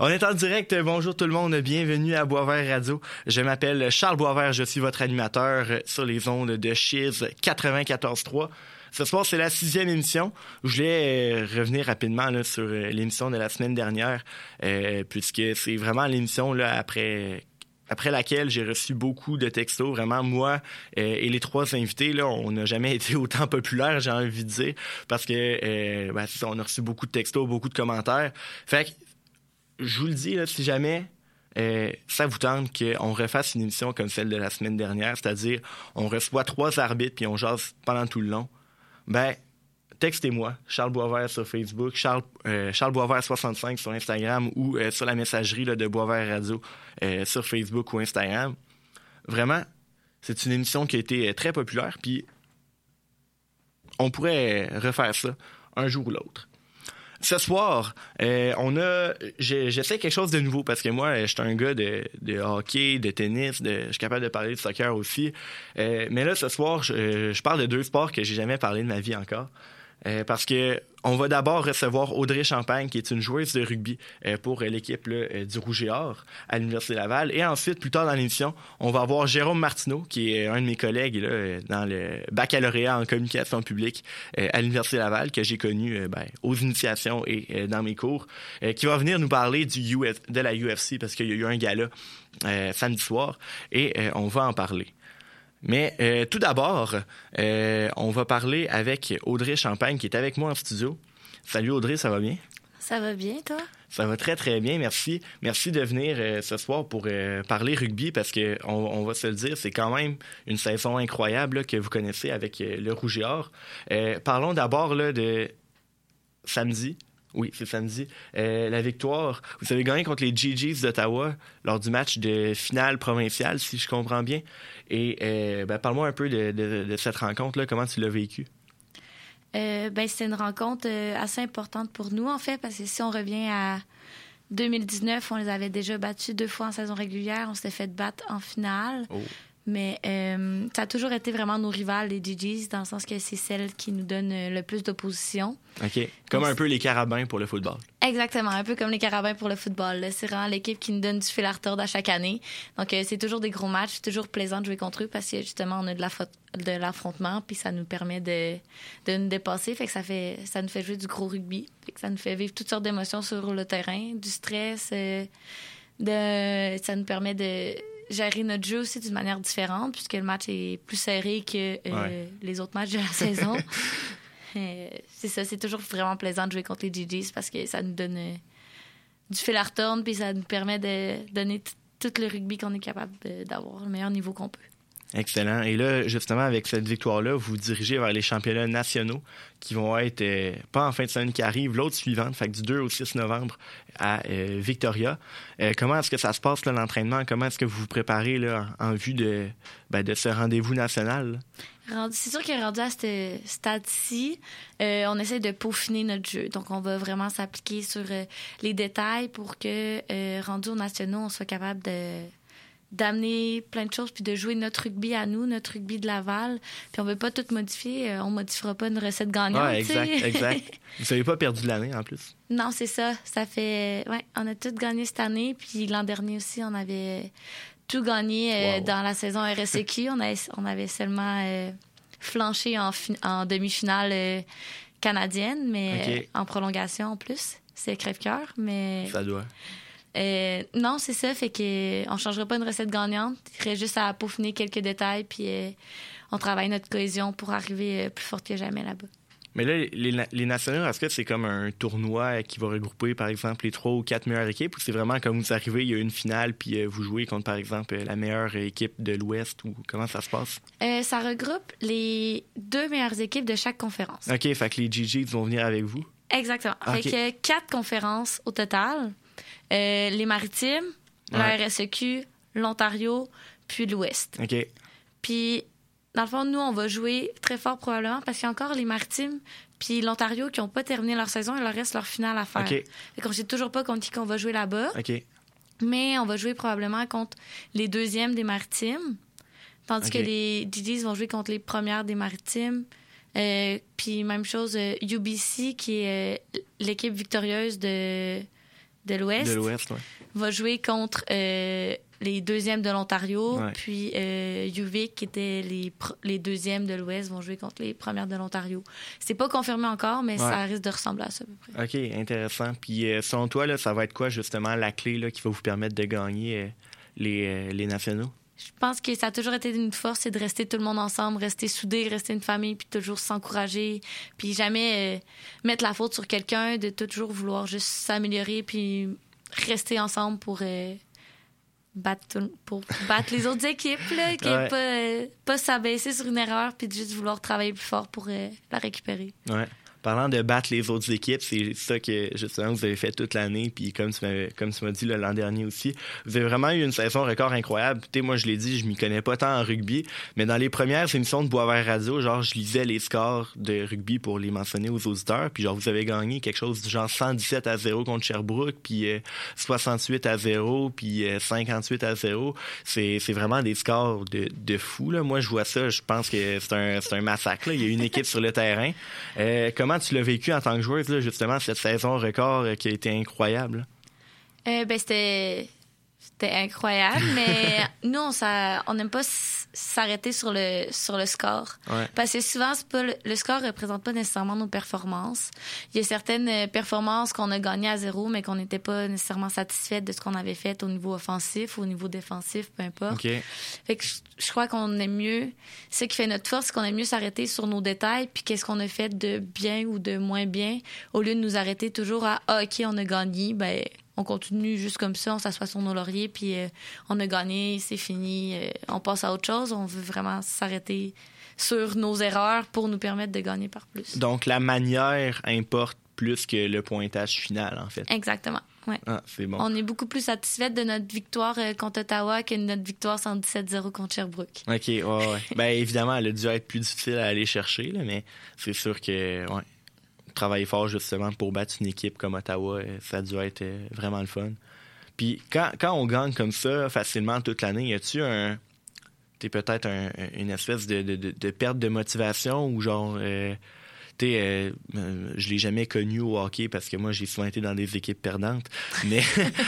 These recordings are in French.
On est en direct. Bonjour tout le monde. Bienvenue à Boisvert Radio. Je m'appelle Charles Boisvert. Je suis votre animateur sur les ondes de Chiz 94.3. Ce soir, c'est la sixième émission. Je voulais euh, revenir rapidement sur euh, l'émission de la semaine dernière, euh, puisque c'est vraiment l'émission après laquelle j'ai reçu beaucoup de textos. Vraiment, moi et les trois invités, on n'a jamais été autant populaire, j'ai envie de dire, parce que ben, on a reçu beaucoup de textos, beaucoup de commentaires. Fait que je vous le dis, si jamais euh, ça vous tente qu'on refasse une émission comme celle de la semaine dernière, c'est-à-dire on reçoit trois arbitres puis on jase pendant tout le long, ben textez-moi, Charles Boisvert sur Facebook, Charles, euh, Charles Boisvert 65 sur Instagram ou euh, sur la messagerie de Boisvert Radio sur Facebook ou Instagram. Vraiment, c'est une émission qui a été très populaire, puis on pourrait refaire ça un jour ou l'autre. Ce soir, euh, on a, j'essaie quelque chose de nouveau parce que moi, je suis un gars de, de hockey, de tennis, de, je suis capable de parler de soccer aussi. Euh, mais là, ce soir, je, je parle de deux sports que j'ai jamais parlé de ma vie encore. Euh, parce que on va d'abord recevoir Audrey Champagne, qui est une joueuse de rugby euh, pour l'équipe euh, du Rouge et Or à l'Université Laval. Et ensuite, plus tard dans l'émission, on va avoir Jérôme Martineau, qui est un de mes collègues là, dans le baccalauréat en communication publique à l'Université Laval, que j'ai connu ben, aux initiations et dans mes cours, qui va venir nous parler du de la UFC, parce qu'il y a eu un gala samedi soir, et on va en parler. Mais euh, tout d'abord, euh, on va parler avec Audrey Champagne qui est avec moi en studio. Salut Audrey, ça va bien? Ça va bien, toi? Ça va très, très bien, merci. Merci de venir euh, ce soir pour parler rugby parce que on, va se le dire, c'est quand même une saison incroyable que vous connaissez avec le Rouge et Or. parlons d'abord de samedi, oui, c'est samedi. Euh, la victoire, vous avez gagné contre les GGs d'Ottawa lors du match de finale provinciale, si je comprends bien. Et euh, ben, parle-moi un peu de, cette rencontre-là. Comment tu l'as vécue? Euh, ben, c'est une rencontre assez importante pour nous, en fait, parce que si on revient à 2019, on les avait déjà battus deux fois en saison régulière. On s'était fait battre en finale. Oh. Mais euh, ça a toujours été vraiment nos rivales, les GGs, dans le sens que c'est celles qui nous donnent euh, le plus d'opposition. OK. Comme un peu les carabins pour le football. Exactement, un peu comme les carabins pour le football. C'est vraiment l'équipe qui nous donne du fil à retordre à chaque année. Donc, euh, c'est toujours des gros matchs. C'est toujours plaisant de jouer contre eux parce que, justement, on a de l'affrontement, puis ça nous permet de, de nous dépasser. Fait que ça, fait, ça nous fait jouer du gros rugby. Fait que ça nous fait vivre toutes sortes d'émotions sur le terrain, du stress. de, ça nous permet de gérer notre jeu aussi d'une manière différente, puisque le match est plus serré que euh, les autres matchs de la saison. Euh, c'est ça, c'est toujours vraiment plaisant de jouer contre les GGs parce que ça nous donne euh, du fil à retourner, puis ça nous permet de donner tout le rugby qu'on est capable d'avoir, le meilleur niveau qu'on peut. Excellent. Et là, justement, avec cette victoire-là, vous, vous dirigez vers les championnats nationaux qui vont être, euh, pas en fin de semaine qui arrive, l'autre suivante, fait que du 2 au 6 novembre à euh, Victoria. Euh, comment est-ce que ça se passe, l'entraînement? Comment est-ce que vous vous préparez là, en vue de, ben, ce rendez-vous national? C'est sûr qu'est rendu à ce stade-ci, on essaie de peaufiner notre jeu. Donc, on va vraiment s'appliquer sur les détails pour que, rendu aux nationaux, on soit capable de d'amener plein de choses puis de jouer notre rugby à nous, notre rugby de Laval. Puis on veut pas tout modifier, euh, on modifiera pas une recette gagnante. Ouais, exact, exact. Vous n'avez pas perdu l'année en plus. Non, c'est ça. Ça fait ouais, on a tout gagné cette année puis l'an dernier aussi on avait tout gagné euh, dans la saison RSEQ, on avait on avait seulement euh, flanché en, en demi-finale canadienne mais en prolongation en plus. C'est crève-cœur, mais Ça doit. Euh, non, c'est ça. Fait que on changera pas une recette gagnante. Il reste juste à peaufiner quelques détails, puis euh, on travaille notre cohésion pour arriver euh, plus forte que jamais là-bas. Mais là, les, les nationaux, est-ce que c'est comme un tournoi qui va regrouper, par exemple, les trois ou quatre meilleures équipes, ou c'est vraiment comme vous arrivez, il y a une finale, puis vous jouez contre, par exemple, la meilleure équipe de l'Ouest, ou comment ça se passe? ça regroupe les deux meilleures équipes de chaque conférence. OK, fait que les GG vont venir avec vous? Exactement. Fait que quatre conférences au total. Euh, les Maritimes, la RSEQ, l'Ontario, puis l'Ouest. OK. Puis, dans le fond, nous, on va jouer très fort probablement parce qu'il y a encore les Maritimes puis l'Ontario qui n'ont pas terminé leur saison, il leur reste leur finale à faire. OK. Fait qu'on ne sait toujours pas contre qui qu'on va jouer là-bas. OK. Mais on va jouer probablement contre les deuxièmes des Maritimes, tandis que les DJs vont jouer contre les premières des Maritimes. Euh, puis même chose, UBC, euh, qui est l'équipe victorieuse de de l'Ouest. Ouais. Va jouer contre euh, les deuxièmes de l'Ontario. Ouais. Puis euh, UVic, qui étaient les, les deuxièmes de l'Ouest, vont jouer contre les premières de l'Ontario. C'est pas confirmé encore, mais Ouais. ça risque de ressembler à ça à peu près. OK, intéressant. Puis euh, selon toi, là, ça va être quoi justement la clé là, qui va vous permettre de gagner euh, les, les nationaux? Je pense que ça a toujours été une force, c'est de rester tout le monde ensemble, rester soudés, rester une famille, puis toujours s'encourager, puis jamais euh, mettre la faute sur quelqu'un, de toujours vouloir juste s'améliorer, puis rester ensemble pour, euh, battre, tout- pour battre les autres équipes, là, que Ouais. pas, euh, pas s'abaisser sur une erreur, puis de juste vouloir travailler plus fort pour la récupérer. Ouais. Parlant de battre les autres équipes, c'est ça que justement vous avez fait toute l'année, puis comme tu m'as comme tu m'as dit l'an dernier aussi, vous avez vraiment eu une saison record incroyable. Tu moi je l'ai dit, je m'y connais pas tant en rugby, mais dans les premières émissions de Boisvert Radio, genre je lisais les scores de rugby pour les mentionner aux auditeurs, puis genre vous avez gagné quelque chose du genre 117 à 0 contre Sherbrooke, puis euh, 68 à 0, puis euh, 58 à 0. C'est c'est vraiment des scores de, de fou là. Moi je vois ça, je pense que c'est un c'est un massacre là. Il y a une équipe sur le terrain. Euh, comment tu l'as vécu en tant que joueuse, justement, cette saison record euh, qui a été incroyable? Euh, ben, c'était. C'était incroyable, mais nous, on on n'aime pas s'arrêter sur le, sur le score. Ouais. Parce que souvent, c'est pas le, le score ne représente pas nécessairement nos performances. Il y a certaines euh, performances qu'on a gagnées à zéro, mais qu'on n'était pas nécessairement satisfaite de ce qu'on avait fait au niveau offensif, au niveau défensif, peu importe. Fait que je, je crois qu'on aime mieux. Ce qui fait notre force, c'est qu'on aime mieux s'arrêter sur nos détails, puis qu'est-ce qu'on a fait de bien ou de moins bien, au lieu de nous arrêter toujours à ah, OK, on a gagné, ben on continue juste comme ça, on s'assoit sur nos lauriers, puis euh, on a gagné, c'est fini, euh, on passe à autre chose. On veut vraiment s'arrêter sur nos erreurs pour nous permettre de gagner par plus. Donc, la manière importe plus que le pointage final, en fait. Exactement. Ouais. Ah, c'est bon. On est beaucoup plus satisfait de notre victoire euh, contre Ottawa que de notre victoire 117-0 contre Sherbrooke. OK, ouais, ouais. ben, évidemment, elle a dû être plus difficile à aller chercher, là, mais c'est sûr que, ouais, travailler fort, justement, pour battre une équipe comme Ottawa, euh, ça a dû être euh, vraiment le fun. Puis, quand, quand on gagne comme ça, facilement, toute l'année, y a-tu un. T'es peut-être un- une espèce de, de, de- perte de motivation ou genre. euh, t'sais, euh, je l'ai jamais connu au hockey parce que moi j'ai souvent été dans des équipes perdantes mais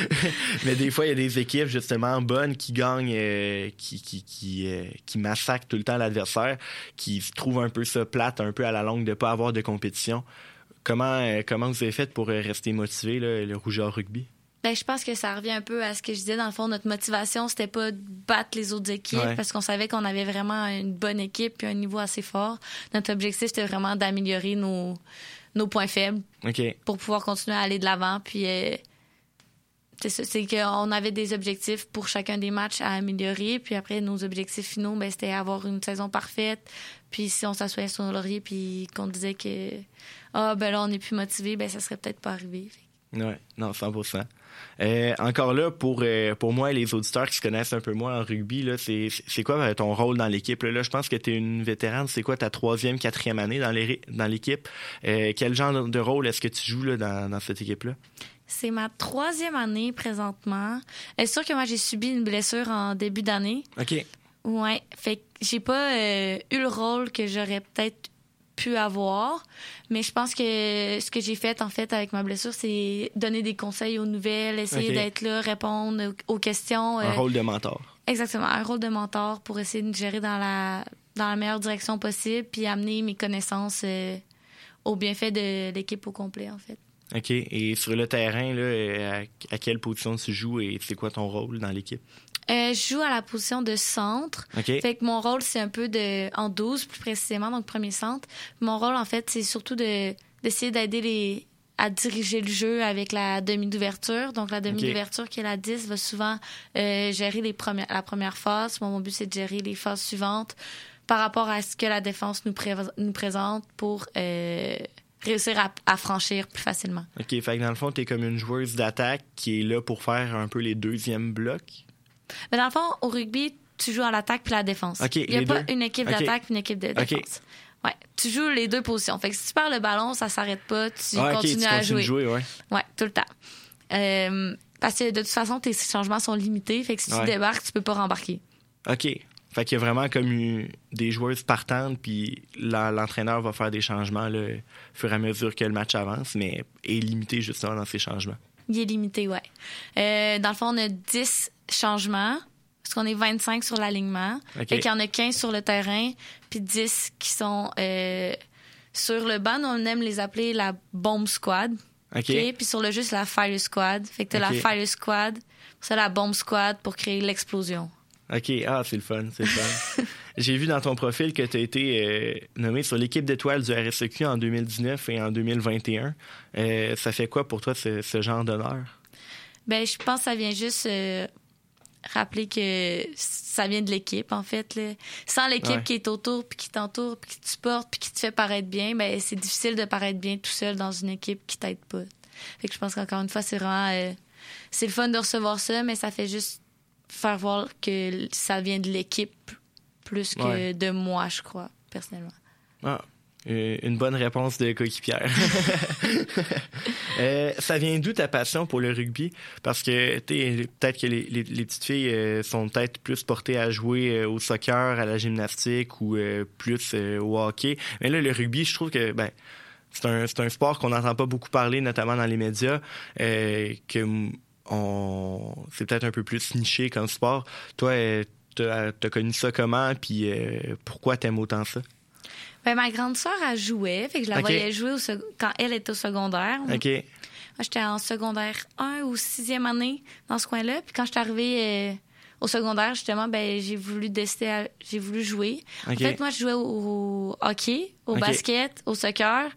mais des fois il y a des équipes justement bonnes qui gagnent qui qui qui, qui massacrent tout le temps l'adversaire qui se trouvent un peu ça plate un peu à la longue de pas avoir de compétition comment euh, comment vous avez fait pour euh, rester motivé là, le rougeur rugby? Ben, je pense que ça revient un peu à ce que je disais. Dans le fond, notre motivation, c'était pas de battre les autres équipes Ouais. parce qu'on savait qu'on avait vraiment une bonne équipe et un niveau assez fort. Notre objectif, c'était vraiment d'améliorer nos, nos points faibles pour pouvoir continuer à aller de l'avant. Puis, euh, c'est qu'on avait des objectifs pour chacun des matchs à améliorer. Puis après, nos objectifs finaux, ben, c'était avoir une saison parfaite. Puis si on s'assoyait sur nos lauriers puis qu'on disait que, ah, ben là, on est plus motivé, ben ça serait peut-être pas arrivé. Ouais, non, 100%. Euh, encore là, pour, euh, pour moi et les auditeurs qui se connaissent un peu moins en rugby, c'est, quoi euh, ton rôle dans l'équipe? Je pense que tu es une vétérane. C'est quoi ta troisième, quatrième année dans l'équipe? Euh, quel genre de rôle est-ce que tu joues là, dans, dans cette équipe-là? C'est ma troisième année présentement. C'est sûr que moi, j'ai subi une blessure en début d'année? OK. Ouais. Fait que j'ai pas euh, eu le rôle que j'aurais peut-être pu avoir. Mais je pense que ce que j'ai fait, en fait, avec ma blessure, c'est donner des conseils aux nouvelles, essayer d'être là, répondre aux questions. Un euh, rôle de mentor. Exactement. Un rôle de mentor pour essayer de nous gérer dans la, dans la meilleure direction possible puis amener mes connaissances euh, au bienfait de l'équipe au complet, en fait. OK. Et sur le terrain, là, euh, à, à quelle position tu joues et c'est quoi ton rôle dans l'équipe? Euh, je joue à la position de centre. Fait que mon rôle, c'est un peu de en 12 plus précisément, donc premier centre. Mon rôle, en fait, c'est surtout de d'essayer d'aider les à diriger le jeu avec la demi d'ouverture. Donc la demi d'ouverture qui est la 10 va souvent euh, gérer les premières la première phase. Moi, mon but c'est de gérer les phases suivantes par rapport à ce que la défense nous, pré- nous présente pour euh, réussir à, à franchir plus facilement. OK. Fait que dans le fond, tu es comme une joueuse d'attaque qui est là pour faire un peu les deuxièmes blocs. Mais dans le fond, au rugby, tu joues à l'attaque puis la défense. OK, Il n'y a pas deux? une équipe OK. d'attaque une équipe de défense. Ouais, tu joues les deux positions. Fait que si tu perds le ballon, ça s'arrête pas, tu ah, continues tu à continues jouer. de jouer, ouais. Ouais, tout le temps. Euh, parce que de toute façon, tes changements sont limités. Fait que si Ouais. tu débarques, tu peux pas rembarquer. OK. Fait qu'il y a vraiment comme eu des joueuses partantes, puis l'entraîneur va faire des changements là, au fur et à mesure que le match avance, mais est limité justement dans ses changements. Il est limité, ouais. Euh, dans le fond, on a 10 changements, parce qu'on est 25 sur l'alignement. OK. Fait qu'il y en a 15 sur le terrain, puis 10 qui sont euh, sur le banc. On aime les appeler la bomb squad. OK. OK? Puis sur le juste, la fire squad. Fait que t'as OK. la fire squad, ça la bomb squad pour créer l'explosion. OK. Ah, c'est le fun, c'est le fun. J'ai vu dans ton profil que tu as été euh, nommé sur l'équipe d'étoiles du RSEQ en 2019 et en 2021. Euh, ça fait quoi pour toi, ce, ce genre d'honneur? Ben, je pense que ça vient juste euh, rappeler que ça vient de l'équipe, en fait. Là. Sans l'équipe Ouais. qui est autour, puis qui t'entoure, puis qui te supporte, puis qui te fait paraître bien, ben, c'est difficile de paraître bien tout seul dans une équipe qui t'aide pas. Fait que je pense qu'encore une fois, c'est vraiment... c'est le fun de recevoir ça, mais ça fait juste faire voir que ça vient de l'équipe plus que Ouais. de moi, je crois, personnellement. Ah, une bonne réponse de coéquipière. Euh, ça vient d'où ta passion pour le rugby? Parce que peut-être que les, les- les petites filles euh, sont peut-être plus portées à jouer euh, au soccer, à la gymnastique ou euh, plus euh, au hockey. Mais là, le rugby, je trouve que ben, c'est un, c'est un sport qu'on n'entend pas beaucoup parler, notamment dans les médias, euh, que on, c'est peut-être un peu plus niché comme sport. Toi, euh, t'as as connu ça comment? Puis euh, pourquoi t'aimes autant ça? Ben, ma grande sœur, elle jouait, fait que je la voyais jouer au sec- quand elle était au secondaire. OK. Moi, j'étais en secondaire 1 ou 6e année dans ce coin-là. Puis quand je suis arrivée euh, au secondaire, justement, ben, j'ai voulu décider, à- j'ai voulu jouer. En fait, moi, je jouais au, au hockey, au basket, au soccer.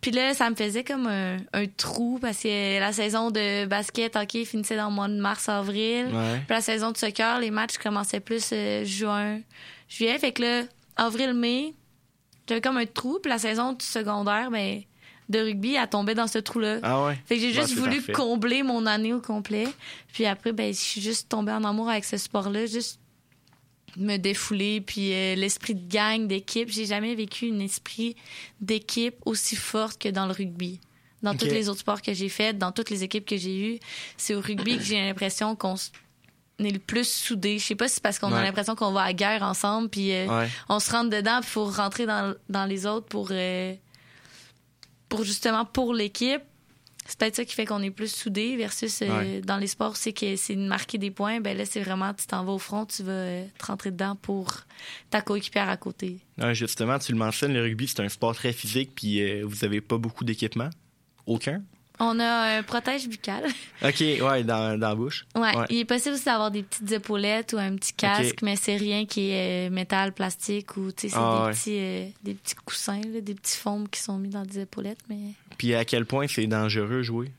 Puis là, ça me faisait comme un, un trou parce que la saison de basket, hockey finissait dans le mois de mars-avril. Ouais. Puis la saison de soccer, les matchs commençaient plus euh, juin, juillet. Fait que là, avril-mai, j'avais comme un trou. Puis la saison du secondaire, ben, de rugby, elle tombait dans ce trou-là. Ah ouais? Fait que j'ai juste voulu parfait. combler mon année au complet. Puis après, ben, je suis juste tombée en amour avec ce sport-là. Juste me défouler. Puis euh, l'esprit de gang, d'équipe. J'ai jamais vécu un esprit d'équipe aussi forte que dans le rugby. Dans tous les autres sports que j'ai faits, dans toutes les équipes que j'ai eues, c'est au rugby que j'ai l'impression qu'on est le plus soudés. Je sais pas si c'est parce qu'on a l'impression qu'on va à la guerre ensemble, puis euh, Ouais. on se rentre dedans, puis il faut rentrer dans, dans les autres pour, euh, pour justement pour l'équipe. C'est peut-être ça qui fait qu'on est plus soudés versus euh, Ouais. dans les sports, c'est que c'est de marquer des points. Ben là, c'est vraiment, tu t'en vas au front, tu vas euh, te rentrer dedans pour ta coéquipière à côté. Ouais, justement, tu le mentionnes, le rugby, c'est un sport très physique, puis euh, vous avez pas beaucoup d'équipement? Aucun? On a un protège buccal. OK, ouais, dans, dans la bouche. Ouais, Ouais. il est possible aussi d'avoir des petites épaulettes ou un petit casque, mais c'est rien qui est euh, métal, plastique ou tu sais, c'est Ah, des, ouais. petits, euh, des petits coussins, là, des petits foams qui sont mis dans des épaulettes. Mais Puis à quel point c'est dangereux jouer?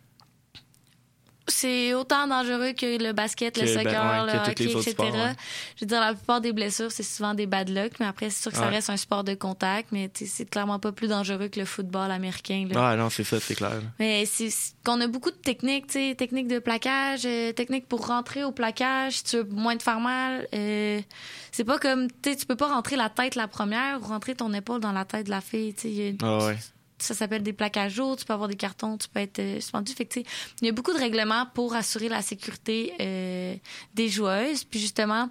C'est autant dangereux que le basket, le ben, soccer, ouais, le hockey, etc. sports, ouais. Je veux dire, la plupart des blessures, c'est souvent des bad luck, mais après, c'est sûr que ça reste un sport de contact, mais c'est clairement pas plus dangereux que le football américain. là. Ah non, c'est ça, c'est clair. Mais c'est qu'on a beaucoup de techniques, tu sais, techniques de plaquage, euh, techniques pour rentrer au plaquage, si tu veux moins te faire mal. euh, c'est pas comme, tu sais, tu peux pas rentrer la tête la première ou rentrer ton épaule dans la tête de la fille, tu sais. Ah ouais. Ça s'appelle des plaquages hauts, tu peux avoir des cartons, tu peux être euh, suspendu. Fait que, il y a beaucoup de règlements pour assurer la sécurité euh, des joueuses, puis justement,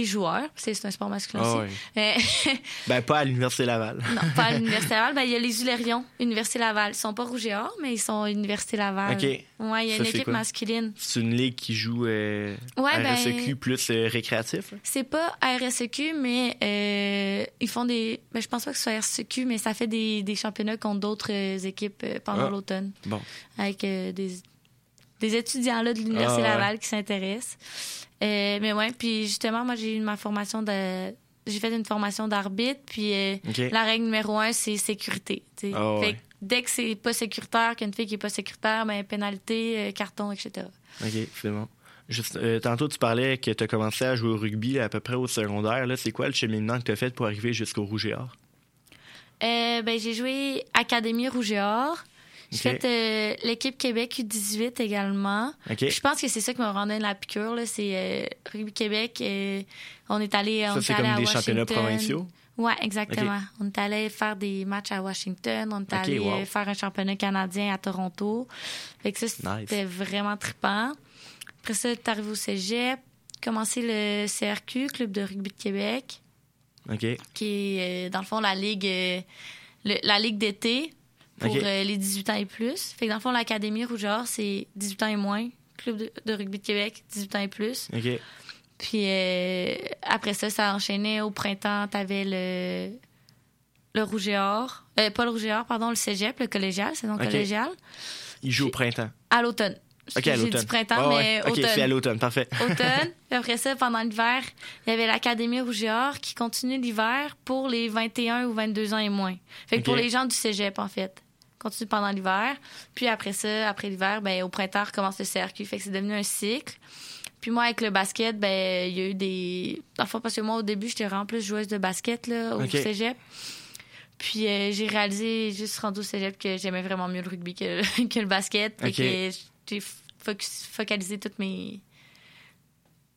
et joueurs, c'est un sport masculin Ah aussi. Ben, pas à l'Université Laval. non, pas à l'Université Laval. Ben, il y a les Ulérions, Université Laval. Ils sont pas rouge et or, mais ils sont Université Laval. OK. Ouais, il y a Ça, une c'est équipe quoi? masculine. C'est une ligue qui joue euh, Ouais, ben- RSEQ plus euh, récréatif. hein? C'est pas RSEQ, mais euh, ils font des. Ben, je pense pas que ce soit RSEQ, mais ça fait des, des championnats contre d'autres euh, équipes euh, pendant Ah. l'automne. Bon. Avec euh, des, des étudiants là, de l'Université Ah, ouais. Laval qui s'intéressent. Euh, mais ouais, puis justement, moi, j'ai eu ma formation de. J'ai fait une formation d'arbitre, puis euh, la règle numéro un, c'est sécurité. Ah, ouais. Fait que dès que c'est pas sécuritaire, qu'une fille qui est pas sécuritaire, ben pénalité, euh, carton, etc. OK, c'est bon. Juste, euh, tantôt, tu parlais que tu as commencé à jouer au rugby à peu près au secondaire. Là, c'est quoi le cheminement que tu as fait pour arriver jusqu'au Rouge et Or? Euh, ben, j'ai joué Académie Rouge et Or. J'ai fait euh, l'équipe Québec U18 également. Je pense que c'est ça qui m'a rendu la piqûre. là. C'est euh, Rugby Québec. euh, on est allé, on Ça, est c'est comme à des championnats Washington. provinciaux? Ouais, exactement. On est allé faire des matchs à Washington. On est allé wow. faire un championnat canadien à Toronto. Fait que ça, c'était vraiment trippant. Après ça, t'es arrivé au cégep. Commencé le CRQ, Club de rugby de Québec, OK. qui est, dans le fond, la ligue, le- la ligue d'été. Pour euh, les 18 ans et plus. Fait que dans le fond, l'Académie Rouge et Or, c'est 18 ans et moins. Club de, de rugby de Québec, 18 ans et plus. OK. Puis euh, après ça, ça enchaînait au printemps. T'avais le, le Rouge et Or. Euh, pas le Rouge et Or, pardon, le cégep, le collégial, c'est donc Ok. collégial. Il joue au printemps. À l'automne. OK, à J'ai l'automne. dit printemps, mais ouais. Automne. à l'automne. Parfait. automne. Puis après ça, pendant l'hiver, il y avait l'Académie Rouge et Or qui continue l'hiver pour les 21 ou 22 ans et moins. Fait que pour les gens du cégep, en fait. Continue pendant l'hiver. Puis après ça, après l'hiver, ben, au printemps, recommence le CRQ. Fait que c'est devenu un cycle. Puis moi, avec le basket, ben, il y a eu des. Enfin, parce que moi, au début, j'étais vraiment plus joueuse de basket, là, au cégep. Puis euh, j'ai réalisé, juste rendu au cégep, que j'aimais vraiment mieux le rugby que, que le basket. Ok. que j'ai focus- focalisé toutes mes,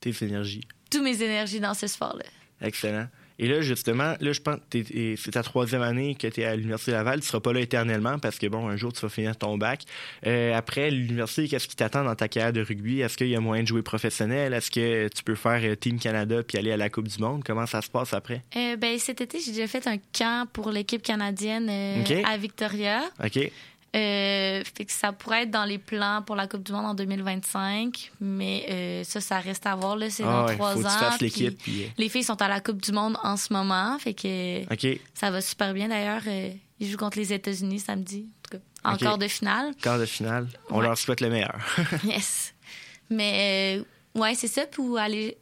Tes énergies. toutes mes énergies dans ce sport-là. Excellent. Et là, justement, là, je pense que c'est ta troisième année que tu es à l'Université Laval. Tu seras pas là éternellement parce que, bon, un jour, tu vas finir ton bac. Euh, après l'université, qu'est-ce qui t'attend dans ta carrière de rugby? Est-ce qu'il y a moyen de jouer professionnel? Est-ce que tu peux faire euh, Team Canada puis aller à la Coupe du Monde? Comment ça se passe après? Euh, ben, cet été, j'ai déjà fait un camp pour l'équipe canadienne euh, à Victoria. OK. Euh, fait que ça pourrait être dans les plans pour la Coupe du Monde en 2025, mais euh, ça, ça reste à voir. C'est Ah dans ouais, trois faut que tu ans. puis. Puis... euh, Les filles sont à la Coupe du Monde en ce moment, fait que ça va super bien. D'ailleurs, euh, ils jouent contre les États-Unis samedi, en tout cas, en quart de finale. Quart de finale. On Ouais. leur souhaite le meilleur. Yes. Mais ouais, c'est ça. Pour aller,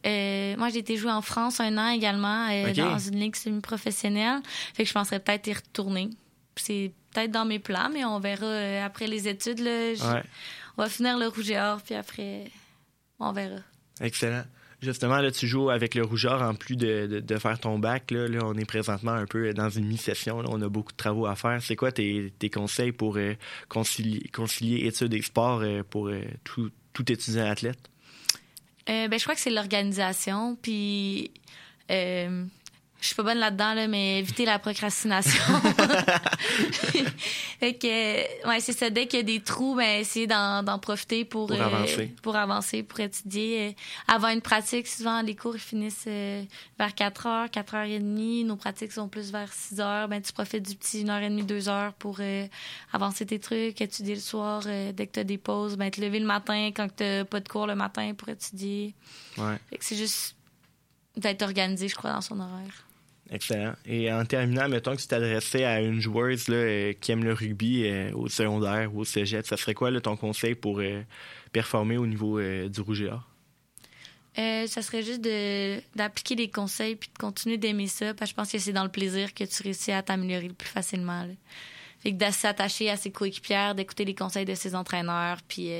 moi, j'ai été jouer en France un an également dans une ligue semi-professionnelle. Fait que je penserais peut-être y retourner. C'est peut-être dans mes plans, mais on verra euh, après les études. Là, Ouais. On va finir le rouge et or, puis après, on verra. Excellent. Justement, là, tu joues avec le rougeur en plus de, de, de faire ton bac. Là, Là, on est présentement un peu dans une mi-session. On a beaucoup de travaux à faire. C'est quoi tes, tes conseils pour euh, concilier, concilier études et sport euh, pour euh, tout, tout étudiant athlète? Ben, je crois que c'est l'organisation, puis je suis pas bonne là-dedans, là, mais éviter la procrastination. fait que, ouais, c'est ça. Dès qu'il y a des trous, ben, essayer d'en, profiter pour, Pour avancer. pour avancer, pour étudier. Euh, avant une pratique, souvent, les cours ils finissent euh, vers 4 heures, 4 heures et demie. Nos pratiques sont plus vers 6 heures. Ben, tu profites du petit 1 heure et demie, 2 heures pour euh, avancer tes trucs, étudier le soir. euh, dès que tu as des pauses, ben, te lever le matin quand tu pas de cours le matin pour étudier. Ouais. Fait que c'est juste d'être organisé, je crois, dans son horaire. Excellent. Et en terminant, mettons que tu t'adressais à une joueuse là, euh, qui aime le rugby euh, au secondaire ou au cégep, ça serait quoi là, ton conseil pour euh, performer au niveau du rouge et or? Ça serait juste d'appliquer les conseils puis de continuer d'aimer ça, parce que je pense que c'est dans le plaisir que tu réussis à t'améliorer le plus facilement. là. Fait que de s'attacher à ses coéquipières, d'écouter les conseils de ses entraîneurs, puis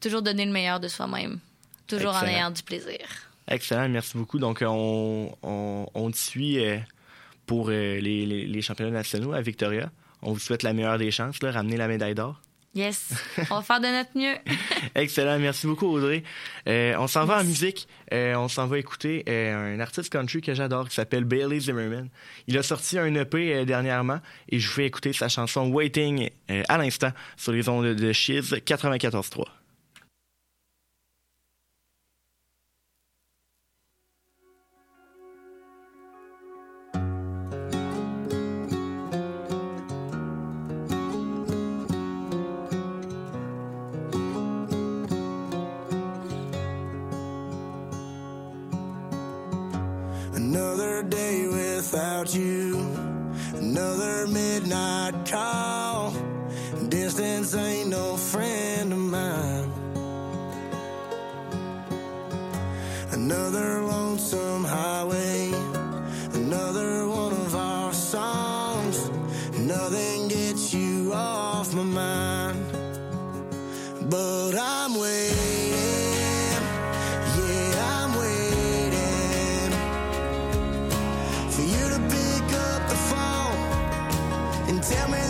toujours donner le meilleur de soi-même. Toujours en ayant du plaisir. Excellent, merci beaucoup. Donc, on, on, on te suit euh, pour euh, les, les, les championnats nationaux à Victoria. On vous souhaite la meilleure des chances, là, ramener la médaille d'or. Yes, on va faire de notre mieux. Excellent, merci beaucoup Audrey. Euh, on s'en va en musique, Euh, on s'en va écouter euh, un artiste country que j'adore qui s'appelle Bailey Zimmerman. Il a sorti un EP euh, dernièrement et je vous fais écouter sa chanson Waiting euh, à l'instant sur les ondes de Shiz 94.3. without you. Another midnight call. Distance ain't no friend of mine. Another lonesome highway. Another one of our songs. Nothing gets you off my mind. Tell me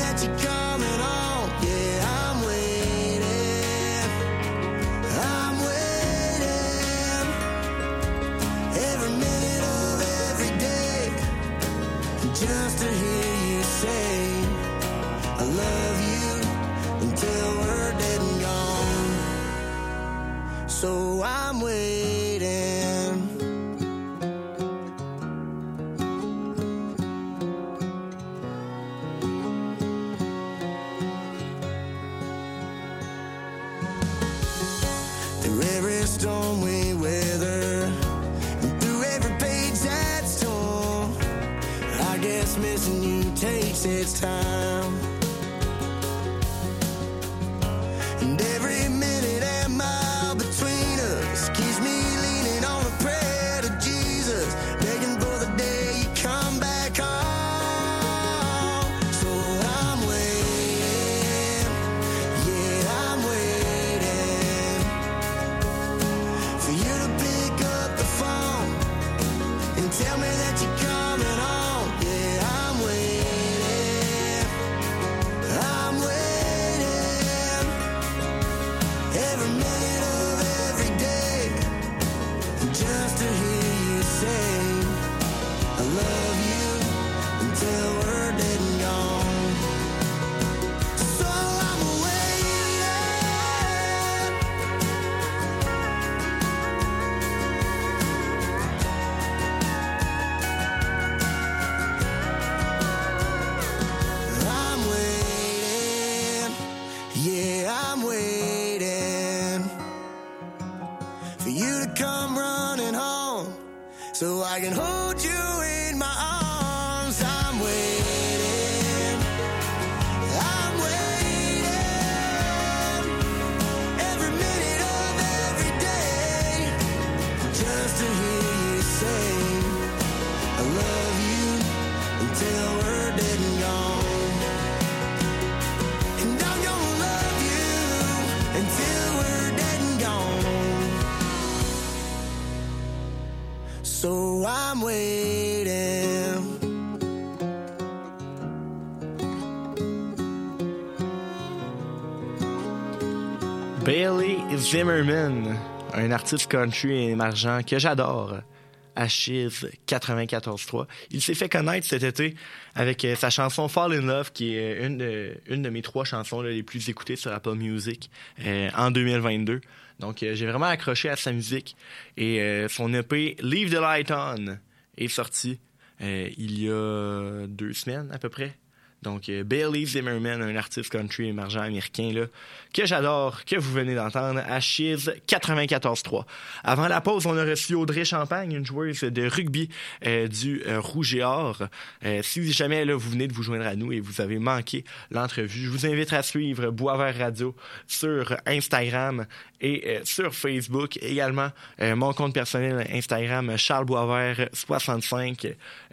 Zimmerman, un artiste country émergent que j'adore. À Chiz 94.3. Il s'est fait connaître cet été avec euh, sa chanson Fall in Love, qui est une de, une de mes trois chansons les plus écoutées sur Apple Music euh, en 2022. Donc euh, j'ai vraiment accroché à sa musique. Et euh, son EP Leave the Light On est sorti euh, il y a deux semaines à peu près. Donc, euh, Bailey Zimmerman, un artiste country émergent américain là, que j'adore, que vous venez d'entendre, à Chiz 94.3. Avant la pause, on a reçu Audrey Champagne, une joueuse de rugby euh, du euh, Rouge et Or. Euh, si jamais là, vous venez de vous joindre à nous et vous avez manqué l'entrevue, je vous invite à suivre Boisvert Radio sur Instagram et euh, sur Facebook. Également, euh, mon compte personnel Instagram, Charles Boisvert 65.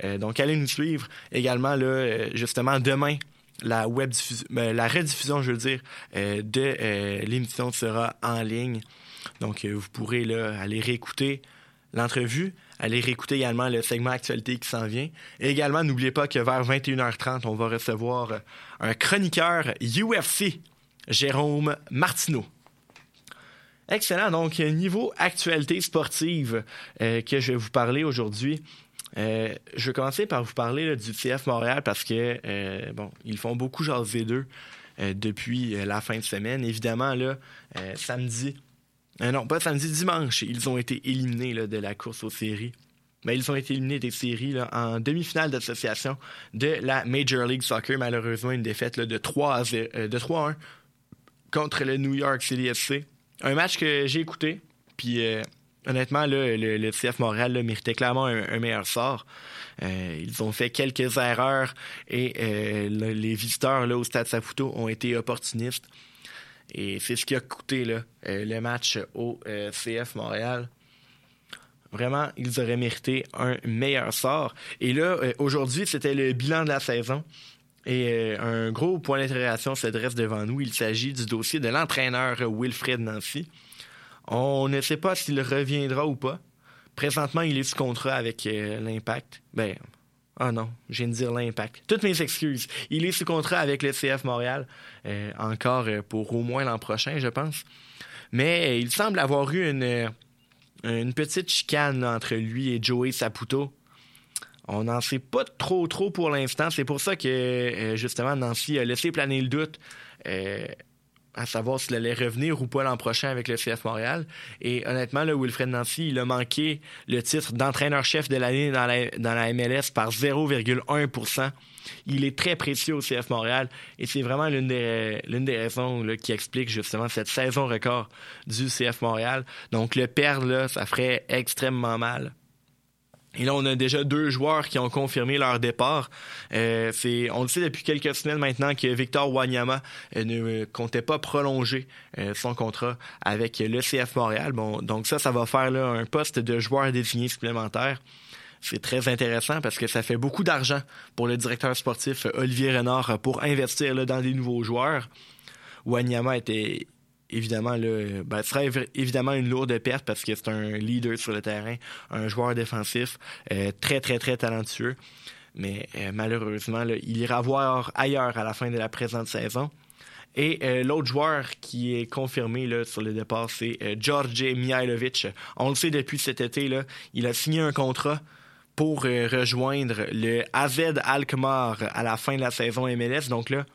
Euh, donc, allez nous suivre. Également, là, justement, demain, la web ben, la rediffusion, je veux dire, de l'émission sera en ligne. Donc, vous pourrez là, aller réécouter l'entrevue, aller réécouter également le segment actualité qui s'en vient. Et également, n'oubliez pas que vers 21h30, on va recevoir un chroniqueur UFC, Jérôme Martineau. Excellent. Donc, niveau actualité sportive euh, que je vais vous parler aujourd'hui. Euh, je vais commencer par vous parler du CF Montréal parce que euh, bon, ils font beaucoup jaser d'eux depuis la fin de semaine. Évidemment, là, samedi, non, pas samedi, dimanche, ils ont été éliminés de la course aux séries. Mais ils ont été éliminés des séries en demi-finale d'association de la Major League Soccer. Malheureusement, une défaite de 3 à 0 euh, de 3 à 1 contre le New York City FC. Un match que j'ai écouté, puis euh, honnêtement, le, le CF Montréal méritait clairement un, meilleur sort. Euh, ils ont fait quelques erreurs et euh, le- les visiteurs là, au Stade Saputo ont été opportunistes. Et c'est ce qui a coûté le match au CF Montréal. Vraiment, ils auraient mérité un meilleur sort. Et là, aujourd'hui, c'était le bilan de la saison. Et euh, un gros point d'interrogation se dresse devant nous. Il s'agit du dossier de l'entraîneur Wilfred Nancy. On ne sait pas s'il reviendra ou pas. Présentement, il est sous contrat avec euh, l'Impact. Ben, ah non, je viens de dire l'Impact. Toutes mes excuses. Il est sous contrat avec le CF Montréal, euh, encore pour au moins l'an prochain, je pense. Mais il semble avoir eu une, une petite chicane entre lui et Joey Saputo. On n'en sait pas trop trop pour l'instant. C'est pour ça que, euh, justement, Nancy a laissé planer le doute euh, à savoir s'il allait revenir ou pas l'an prochain avec le CF Montréal. Et honnêtement, là, Wilfred Nancy, il a manqué le titre d'entraîneur-chef de l'année dans la, dans la MLS par 0,1% il est très précieux au CF Montréal et c'est vraiment l'une des, des raisons qui explique justement cette saison record du CF Montréal. Donc le perdre, là, ça ferait extrêmement mal. Et là, on a déjà deux joueurs qui ont confirmé leur départ. Euh, on le sait depuis quelques semaines maintenant que Victor Wanyama euh, ne comptait pas prolonger euh, son contrat avec le CF Montréal. Donc ça, ça va faire un poste de joueur désigné supplémentaire. C'est très intéressant parce que ça fait beaucoup d'argent pour le directeur sportif Olivier Renard pour investir dans des nouveaux joueurs. Wanyama était évidemment, là, ben, ce serait évidemment une lourde perte parce que c'est un leader sur le terrain, un joueur défensif euh, très, très, très talentueux. Mais euh, malheureusement, il ira voir ailleurs à la fin de la présente saison. Et euh, l'autre joueur qui est confirmé là, sur le départ, c'est euh, George Mihailovic. On le sait depuis cet été, là, il a signé un contrat pour rejoindre le AZ Alkmaar à la fin de la saison MLS. Donc là,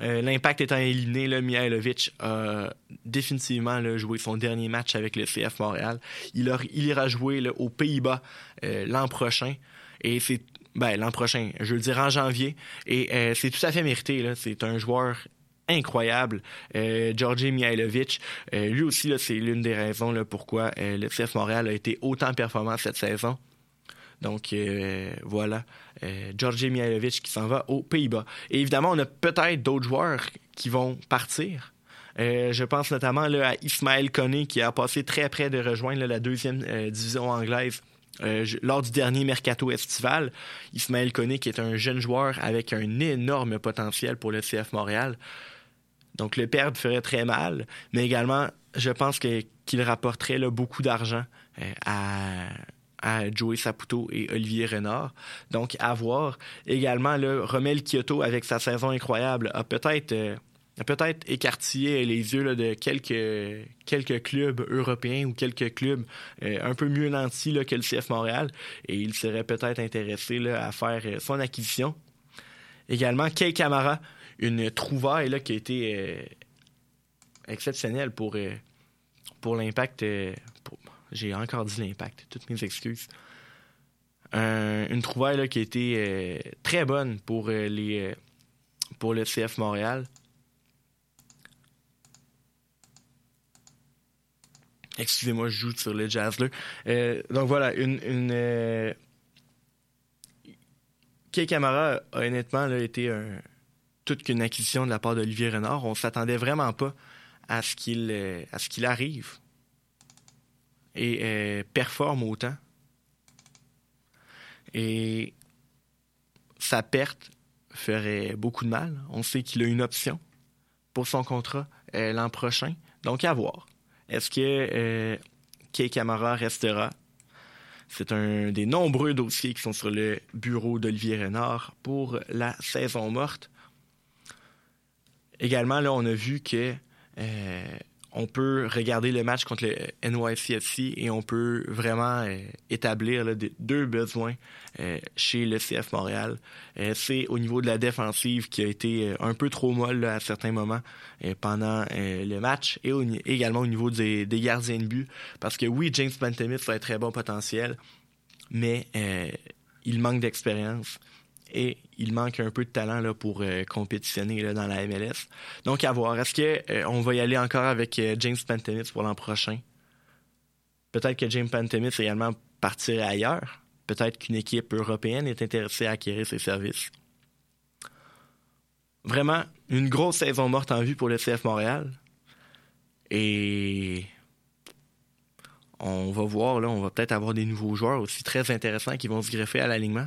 euh, l'impact étant éliminé, là, Mihailovic a définitivement joué son dernier match avec le CF Montréal. Il, ira jouer aux Pays-Bas euh, l'an prochain. Et c'est ben, l'an prochain, je le dirai en janvier. Et euh, c'est tout à fait mérité. C'est un joueur incroyable, Georgi Mihailovic. Lui aussi, c'est l'une des raisons pourquoi le CF Montréal a été autant performant cette saison. Donc euh, voilà, euh, Georgi Mihailovic qui s'en va aux Pays-Bas. Et évidemment, on a peut-être d'autres joueurs qui vont partir. Euh, je pense notamment là, à Ismaël Koné qui a passé très près de rejoindre la deuxième euh, division anglaise lors du dernier mercato estival. Ismaël Koné qui est un jeune joueur avec un énorme potentiel pour le CF Montréal. Donc le perdre ferait très mal, mais également, je pense qu'il rapporterait beaucoup d'argent à, à Joey Saputo et Olivier Renard. Donc à voir. Également, là, Romel Kyoto, avec sa saison incroyable, a peut-être euh, peut-être écartillé les yeux de quelques, quelques clubs européens ou quelques clubs euh, un peu mieux nantis que le CF Montréal et il serait peut-être intéressé à faire euh, son acquisition. Également, Kay Camara, une trouvaille là, qui a été euh, exceptionnelle pour, pour l'impact. J'ai encore dit l'impact, toutes mes excuses. Un- une trouvaille là, qui a été euh, très bonne pour, euh, les, euh, pour le CF Montréal. Excusez-moi, je joue sur le jazz là. Euh, donc voilà, une, une euh, Kay Camara a honnêtement été toute qu'une acquisition de la part d'Olivier Renard. On s'attendait vraiment pas euh, à ce qu'il arrive et euh, performe autant. Et sa perte ferait beaucoup de mal. On sait qu'il a une option pour son contrat euh, l'an prochain. Donc à voir. Est-ce que euh, Kay Camara restera? C'est un des nombreux dossiers qui sont sur le bureau d'Olivier Renard pour la saison morte. Également, là, on a vu que euh, on peut regarder le match contre le NYCFC et on peut vraiment euh, établir deux besoins euh, chez le CF Montréal. Euh, C'est au niveau de la défensive qui a été un peu trop molle à certains moments pendant le match et également au niveau des, gardiens de but. Parce que oui, James Pantemith a un très bon potentiel, mais il manque d'expérience et il manque un peu de talent pour euh, compétitionner dans la MLS. Donc, à voir. Est-ce qu'on va y aller encore avec euh, James Pantemis pour l'an prochain? Peut-être que James Pantemis également partirait ailleurs. Peut-être qu'une équipe européenne est intéressée à acquérir ses services. Vraiment, une grosse saison morte en vue pour le CF Montréal. Et on va voir, là, on va peut-être avoir des nouveaux joueurs aussi très intéressants qui vont se greffer à l'alignement.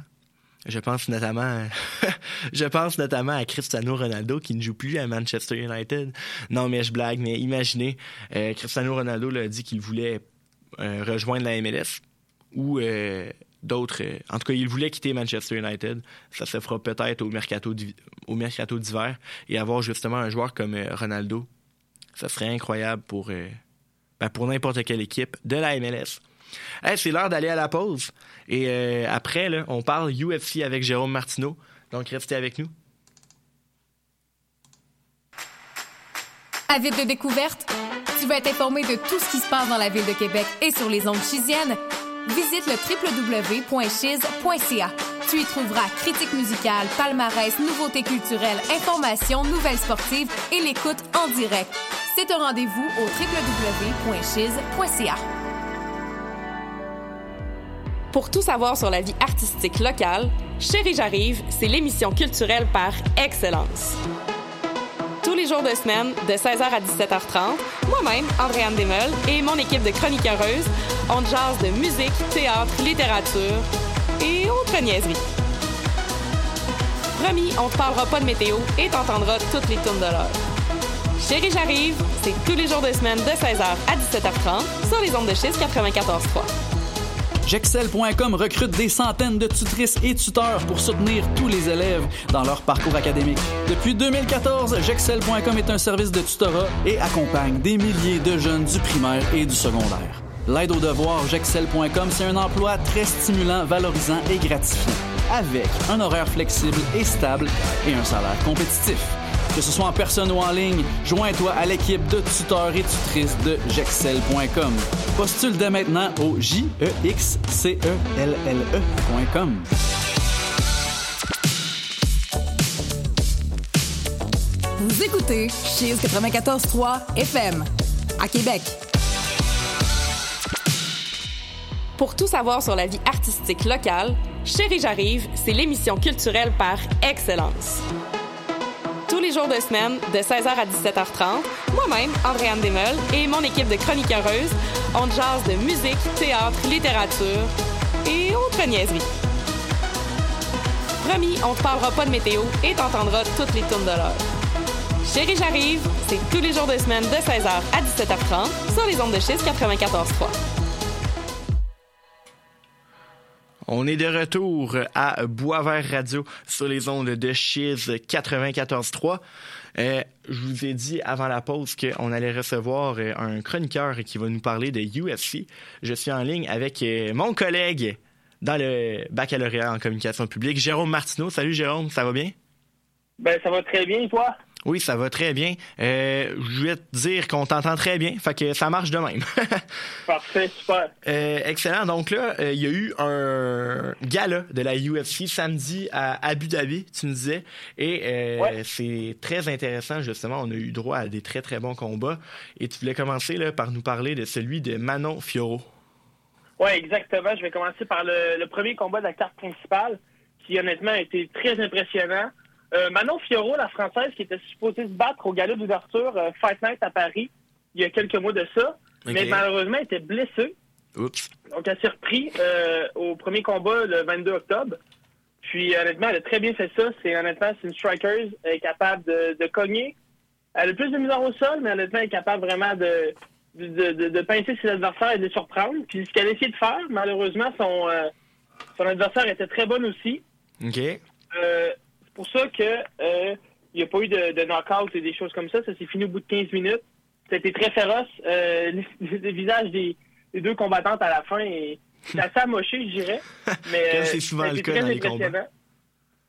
Je pense notamment, à Cristiano Ronaldo qui ne joue plus à Manchester United. Non, mais je blague, mais imaginez, euh, Cristiano Ronaldo l'a dit qu'il voulait euh, rejoindre la MLS ou euh, d'autres. en tout cas, il voulait quitter Manchester United. Ça se fera peut-être au mercato au mercato d'hiver et avoir justement un joueur comme Ronaldo. Ça serait incroyable pour ben, pour n'importe quelle équipe de la MLS. Hey, c'est l'heure d'aller à la pause. Et euh, après, on parle UFC avec Jérôme Martineau. Donc, restez avec nous. Avide de découvertes? Tu veux être informé de tout ce qui se passe dans la ville de Québec et sur les ondes chisiennes? Visite le www.chiz.ca. Tu y trouveras critiques musicales, palmarès, nouveautés culturelles, informations, nouvelles sportives et l'écoute en direct. C'est un rendez-vous au www.chiz.ca. Pour tout savoir sur la vie artistique locale, Chérie J'arrive, c'est l'émission culturelle par excellence. Tous les jours de semaine, de 16h à 17h30, moi-même, Andréane Desmeules, et mon équipe de chroniqueuses, on jase de musique, théâtre, littérature et autres niaiseries. Promis, on te parlera pas de météo et t'entendras toutes les tournes de l'heure. Chérie J'arrive, c'est tous les jours de semaine de 16h à 17h30 sur les ondes de Schiste 94.3. Jexcel.com recrute des centaines de tutrices et tuteurs pour soutenir tous les élèves dans leur parcours académique. Depuis 2014, Jexcel.com est un service de tutorat et accompagne des milliers de jeunes du primaire et du secondaire. L'aide aux devoirs Jexcel.com, c'est un emploi très stimulant, valorisant et gratifiant, avec un horaire flexible et stable et un salaire compétitif. Que ce soit en personne ou en ligne, joins-toi à l'équipe de tuteurs et tutrices de Jexcel.com. Postule dès maintenant au j e x c e l l e.com. Vous écoutez Chiz 94.3 FM à Québec. Pour tout savoir sur la vie artistique locale, Chérie J'arrive, c'est l'émission culturelle par excellence. Tous les jours de semaine, de 16h à 17h30, moi-même, Andréane Desmeules, et mon équipe de chroniqueuses, on jase de musique, théâtre, littérature et autres niaiseries. Promis, on te parlera pas de météo et t'entendras toutes les tournes de l'heure. Chérie J'arrive, c'est tous les jours de semaine de 16h à 17h30 sur les ondes de Schiste 94.3. On est de retour à Boisvert Radio sur les ondes de Chiz 94.3. Euh, je vous ai dit avant la pause qu'on allait recevoir euh, un chroniqueur qui va nous parler de UFC. Je suis en ligne avec euh, mon collègue dans le baccalauréat en communication publique, Jérôme Martineau. Salut Jérôme, ça va bien? Ben, ça va très bien, toi? Oui, ça va très bien. Euh, je vais te dire qu'on t'entend très bien, fait que ça marche de même. Parfait, super. Euh, excellent. Donc là, euh, il y a eu un gala de la UFC samedi à Abu Dhabi, tu me disais, et Ouais. c'est très intéressant justement. On a eu droit à des très très bons combats. Et tu voulais commencer là par nous parler de celui de Manon Fioro. Oui, exactement. Je vais commencer par le, le premier combat de la carte principale, qui honnêtement a été très impressionnant. Euh, Manon Fiorot, la Française, qui était supposée se battre au gala d'ouverture euh, Fight Night à Paris il y a quelques mois de ça, mais malheureusement elle était blessée. Oups. Donc elle s'est repris euh, au premier combat le 22 octobre. Puis honnêtement, elle a très bien fait ça. C'est honnêtement, c'est une striker. Elle est capable de, de cogner. Elle a plus de misère au sol, mais honnêtement, elle est capable vraiment de, de, de, de pincer ses adversaires et de les surprendre. Puis ce qu'elle a essayé de faire, malheureusement, son, son adversaire était très bonne aussi. OK. Euh, pour ça que euh, il n'y a pas eu de, de knockout et des choses comme ça. Ça s'est fini au bout de 15 minutes. C'était très féroce. Euh, le, le visage des, des deux combattantes à la fin est assez amoché, je dirais. Mais euh, c'est souvent le cas dans les combats.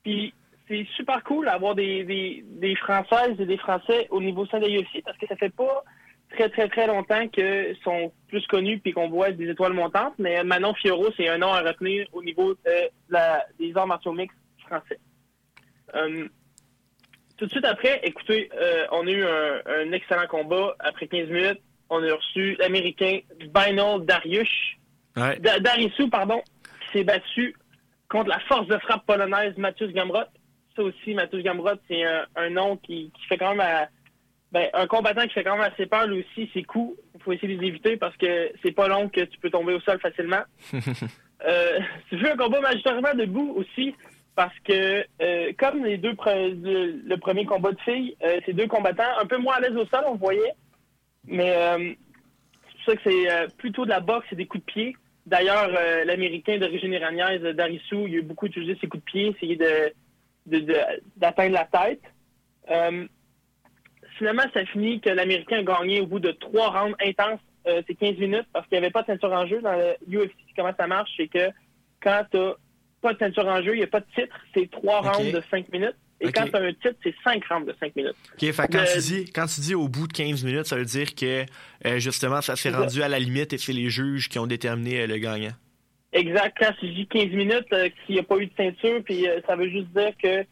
Puis c'est super cool d'avoir des, des, des Françaises et des Français au niveau sein de UFC parce que ça fait pas très très très longtemps qu'ils sont plus connus puis qu'on voit des étoiles montantes. Mais Manon Fiorot, c'est un nom à retenir au niveau euh, la- des arts martiaux mixtes français. Euh, tout de suite après, écoutez, euh, on a eu un, un excellent combat. Après 15 minutes, on a reçu l'Américain Binal Darius, Ouais. Da- Darisu, pardon, qui s'est battu contre la force de frappe polonaise Mathieu Gamrot. Ça aussi, Mathieu Gamrot, c'est un, un nom qui, qui fait quand même à- ben, un combattant qui fait quand même assez peur, lui aussi, ses coups. Il faut essayer de les éviter parce que c'est pas long que tu peux tomber au sol facilement. Euh, tu veux un combat majoritairement debout aussi? Parce que euh, comme les deux pre- le, premier combat de filles, euh, ces deux combattants un peu moins à l'aise au sol, on voyait. Mais euh, c'est pour ça que c'est euh, plutôt de la boxe et des coups de pied. D'ailleurs, euh, l'Américain d'origine iranienne, Darisu, il a beaucoup utilisé ses coups de pied, essayer de de- de- d'atteindre la tête. Euh, finalement, ça a fini que l'Américain a gagné au bout de trois rounds intenses, c'est 15 minutes, parce qu'il n'y avait pas de ceinture en jeu. Dans le UFC, comment ça marche, c'est que quand tu pas de ceinture en jeu, il n'y a pas de titre, c'est trois rounds de 5 minutes. Et quand tu as un titre, c'est 5 rounds de 5 minutes. OK, fait quand, Le- tu dis, quand tu dis au bout de 15 minutes, ça veut dire que euh, justement, ça s'est rendu à la limite et c'est les juges qui ont déterminé euh, le gagnant. Exact. Quand je dis 15 minutes, euh, s'il n'y a pas eu de ceinture, puis euh, ça veut juste dire que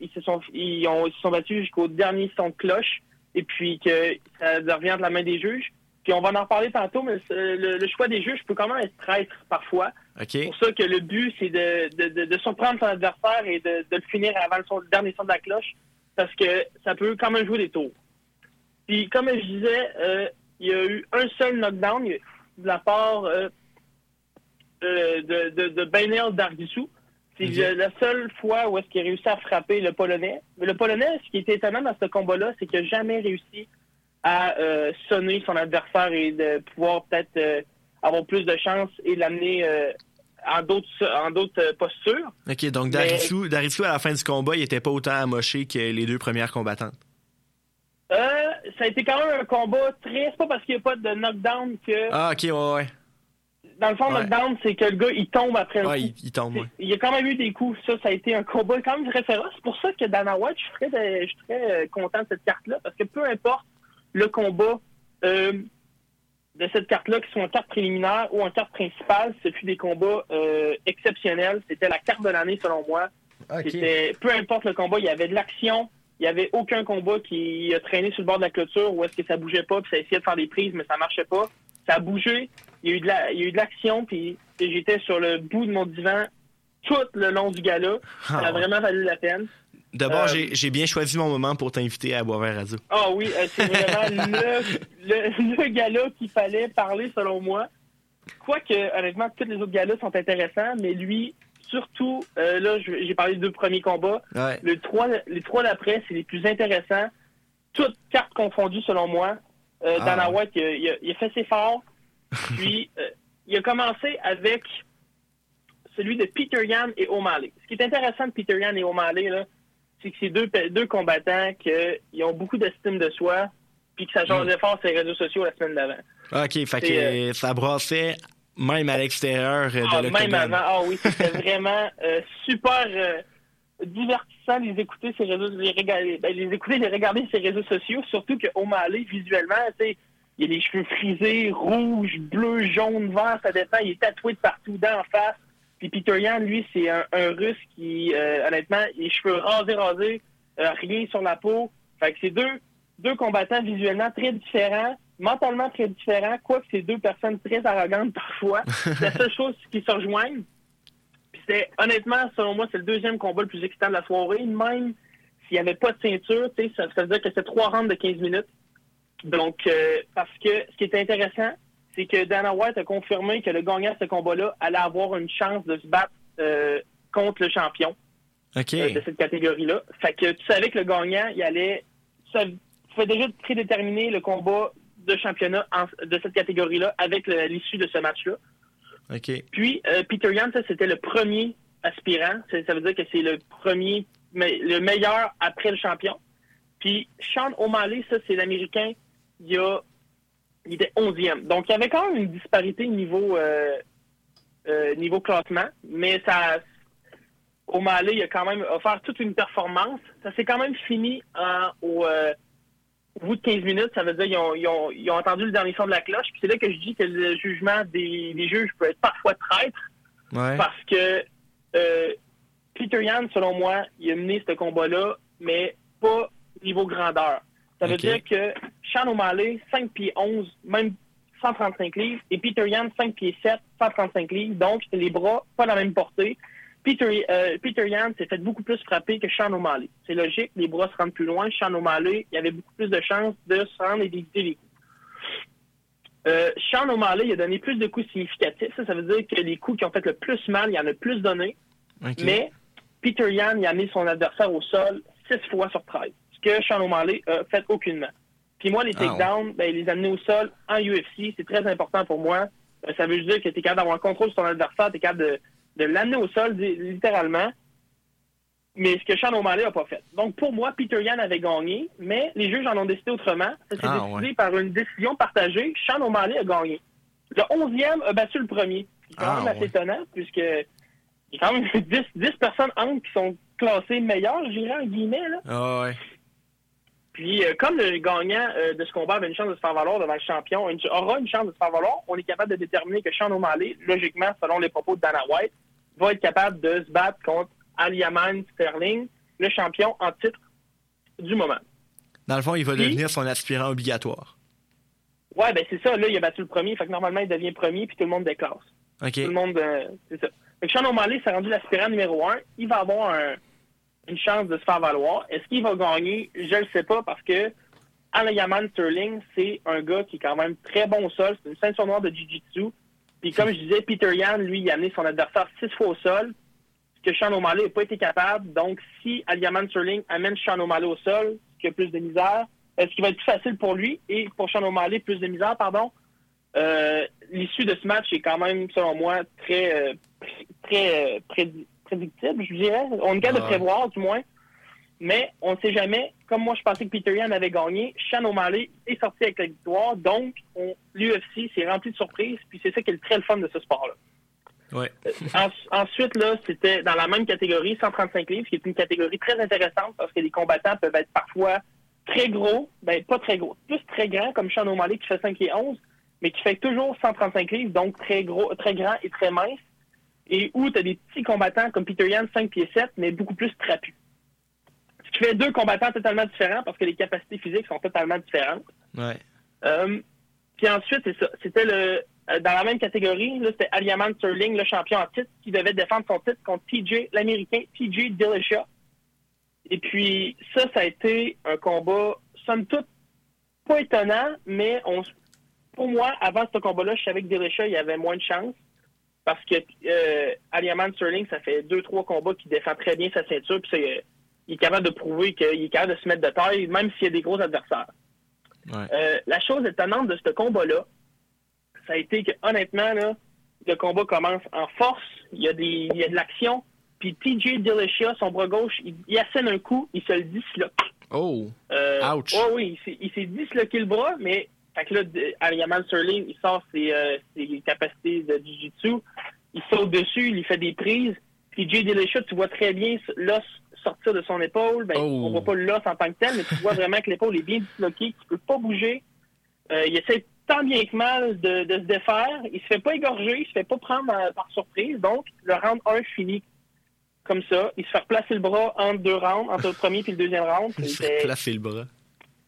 ils se sont ils, ont, ils se sont battus jusqu'au dernier son de cloche et puis que ça revient de la main des juges. Puis on va en reparler tantôt, mais le, le choix des juges peut quand même être traître parfois. OK? C'est pour ça que le but, c'est de, de, de, de surprendre son adversaire et de, de le finir avant le, dernier son de la cloche, parce que ça peut quand même jouer des tours. Puis, comme je disais, euh, il y a eu un seul knockdown de la part euh, euh, de, de, de Bainel Dargissou. C'est la seule fois où est-ce qu'il a réussi à frapper le Polonais. Mais le Polonais, ce qui était étonnant dans ce combat-là, c'est qu'il n'a jamais réussi à euh, sonner son adversaire et de pouvoir peut-être euh, avoir plus de chance et l'amener euh, en d'autres en d'autres postures. OK, donc Mais- Darissou, Darissou, à la fin du combat, il était pas autant amoché que les deux premières combattantes? Euh, ça a été quand même un combat très... C'est pas parce qu'il n'y a pas de knockdown que... Ah, OK, ouais, ouais. Dans le fond, le ouais. knockdown, c'est que le gars, il tombe après un Ouais, coup. il, il tombe, ouais. Il y a quand même eu des coups. Ça, ça a été un combat quand même très féroce. C'est pour ça que Dana White, je suis très, je suis très content de cette carte-là, parce que peu importe le combat euh, de cette carte-là, que ce soit en carte préliminaire ou en carte principale, ce fut des combats euh, exceptionnels. C'était la carte de l'année, selon moi. C'était peu importe le combat, il y avait de l'action. Il n'y avait aucun combat qui a traîné sur le bord de la clôture où est-ce que ça bougeait pas, puis ça essayait de faire des prises, mais ça marchait pas. Ça a bougé. Il y a eu de la, il y a eu de l'action, puis j'étais sur le bout de mon divan tout le long du gala. Ça Ah, a ouais. vraiment valu la peine. D'abord, Euh, j'ai bien choisi mon moment pour t'inviter à Boisvert Radio. Ah oui, euh, c'est vraiment le, le, le gala qu'il fallait parler selon moi. Quoique, honnêtement, tous les autres galas sont intéressants, mais lui, surtout, euh, là, j'ai parlé des deux premiers combats. Ouais. Le trois, les trois d'après, c'est les plus intéressants. Toutes cartes confondues, selon moi. Euh, Ah. Dana White, il a, il a- il a fait ses forts. Puis, il a commencé avec celui de Peter Yan et O'Malley. Ce qui est intéressant de Peter Yan et O'Malley, là, c'est que c'est deux, deux combattants qui ont beaucoup d'estime de soi, puis que ça changeait fort sur les réseaux sociaux la semaine d'avant. OK, fait que euh, ça brassait même à l'extérieur euh, de Ah, même avant, ah oui, c'était vraiment euh, super euh, divertissant de les écouter ces réseaux, les regarder, ben, les écouter, les regarder ces réseaux sociaux, surtout que O'Malley, visuellement, tu sais, il a les cheveux frisés, rouges, bleus, jaunes, verts, ça dépend, il est tatoué de partout d'en face. Puis Peter Yan, lui, c'est un, un russe qui, euh, honnêtement, les cheveux rasés, rasés, euh, rien sur la peau. Fait que c'est deux, deux combattants visuellement très différents, mentalement très différents, quoique c'est deux personnes très arrogantes parfois. C'est la seule chose qui se rejoignent. Puis c'est, honnêtement, selon moi, c'est le deuxième combat le plus excitant de la soirée. Même s'il n'y avait pas de ceinture, tu sais, ça, ça veut dire que c'est trois rounds de 15 minutes. Donc, euh, parce que ce qui est intéressant, c'est que Dana White a confirmé que le gagnant de ce combat-là allait avoir une chance de se battre euh, contre le champion euh, de cette catégorie-là. Fait que tu savais que le gagnant, il allait. Ça pouvait déjà prédéterminer le combat de championnat en- de cette catégorie-là avec l'issue de ce match-là. Puis, euh, Peter Yan, ça, c'était le premier aspirant. Ça, ça veut dire que c'est le premier, mais le meilleur après le champion. Puis, Sean O'Malley, ça, c'est l'Américain. Il, y a, il était 11e. Donc, il y avait quand même une disparité niveau, euh, euh, niveau classement. Mais ça, O'Malley, il a quand même offert toute une performance. Ça s'est quand même fini en- au, euh, au bout de 15 minutes. Ça veut dire qu'ils ont, ils ont, ils ont entendu le dernier son de la cloche. Puis c'est là que je dis que le jugement des, des juges peut être parfois traître Ouais. parce que Peter Yan, selon moi, il a mené ce combat-là, mais pas niveau grandeur. Ça veut dire que Sean O'Malley, 5 pieds 11, même 135 livres, et Peter Yan, 5 pieds 7, 135 livres, donc les bras, pas la même portée. Peter, euh, Peter Yan s'est fait beaucoup plus frapper que Sean O'Malley. C'est logique, les bras se rendent plus loin. Sean O'Malley, il avait beaucoup plus de chances de se rendre et d'éviter les coups. Euh, Sean O'Malley, il a donné plus de coups significatifs. Ça, ça veut dire que les coups qui ont fait le plus mal, il en a plus donné. Mais Peter Yan, il a mis son adversaire au sol 6 fois sur 13. Que Sean O'Malley a fait aucunement. Puis moi, les Ah, takedowns, ben, les amener au sol en UFC, c'est très important pour moi. Euh, ça veut juste dire que tu es capable d'avoir un contrôle sur ton adversaire, tu es capable de, de l'amener au sol, li- littéralement. Mais ce que Sean O'Malley n'a pas fait. Donc, pour moi, Peter Yan avait gagné, mais les juges en ont décidé autrement. Ça s'est Ah, décidé ouais. par une décision partagée. Sean O'Malley a gagné. Le 11e a battu le premier. C'est quand Ah, même assez ouais. étonnant, puisque il y a quand même 10, 10 personnes entre qui sont classé meilleur, je dirais, en guillemets. Là. Ah ouais. Puis, euh, comme le gagnant euh, de ce combat avait une chance de se faire valoir devant le champion, une- aura une chance de se faire valoir, on est capable de déterminer que Sean O'Malley, logiquement, selon les propos de Dana White, va être capable de se battre contre Aliaman Sterling, le champion en titre du moment. Dans le fond, il va Puis- devenir son aspirant obligatoire. Ouais, ben c'est ça. Là, il a battu le premier. Fait que normalement, il devient premier, puis tout le monde déclasse. OK. Tout le monde, euh, c'est ça. Fait que Sean O'Malley s'est rendu l'aspirant numéro un. Il va avoir un- une chance de se faire valoir. Est-ce qu'il va gagner? Je le sais pas parce que Alayaman Sterling, c'est un gars qui est quand même très bon au sol. C'est une ceinture noire de Jiu-Jitsu. Puis comme je disais, Peter Yan, lui, il a amené son adversaire six fois au sol, ce que Sean O'Malley n'a pas été capable. Donc, si Aliaman Sterling amène Sean O'Malley au sol, qui a plus de misère, est-ce qu'il va être plus facile pour lui et pour Sean O'Malley, plus de misère, pardon? Euh, L'issue de ce match est quand même, selon moi, très, euh, pr- très euh, prédictible, je dirais. On est capable de Ouais. prévoir, du moins. Mais on ne sait jamais. Comme moi, je pensais que Peter Yan avait gagné, Sean O'Malley est sorti avec la victoire. Donc, on- l'UFC s'est rempli de surprises. Puis c'est ça qui est le très le fun de ce sport-là. Ouais. En- ensuite, là, c'était dans la même catégorie, 135 livres, qui est une catégorie très intéressante parce que les combattants peuvent être parfois très gros, ben pas très gros, plus très grands, comme Sean O'Malley qui fait 5 et 11, mais qui fait toujours 135 livres, donc très gros, très grand et très mince. Et où tu as des petits combattants comme Peter Yan, 5 pieds 7, mais beaucoup plus trapus. Ce qui fait deux combattants totalement différents parce que les capacités physiques sont totalement différentes. Ouais. Euh, puis ensuite, c'est ça. C'était le euh, dans la même catégorie, là, c'était Aliaman Sterling, le champion en titre, qui devait défendre son titre contre TJ, l'Américain TJ Dillashaw. Et puis ça, ça a été un combat, somme toute, pas étonnant, mais on, pour moi, avant ce combat-là, je savais que Dillashaw, il y avait moins de chance. Parce que euh, Aliaman Sterling, ça fait deux, trois combats qu'il défend très bien sa ceinture, puis ça, il est- capable de prouver qu'il est capable de se mettre de taille, même s'il y a des gros adversaires. Ouais. Euh, la chose étonnante de ce combat-là, ça a été que honnêtement, là, le combat commence en force, il y a, des, il y a de l'action, puis TJ Dillashaw, son bras gauche, il, il assène un coup, il se le disloque. Oh. Euh, Ouch. ouais, oui, il s'est disloqué le bras, mais fait que là, Aliaman Sterling, il sort ses, euh, ses capacités de Jiu-Jitsu, il saute dessus, il lui fait des prises, puis Jay Dillashaw, tu vois très bien l'os sortir de son épaule, ben, Oh. on voit pas l'os en tant que tel, mais tu vois vraiment que l'épaule est bien disloquée, qu'il peut pas bouger. Euh, il essaie tant bien que mal de, de se défaire, il se fait pas égorger, il se fait pas prendre par surprise, donc le round 1 finit comme ça, il se fait replacer le bras entre deux rounds, entre le premier et le deuxième round. Il s'est C'était- placé le bras.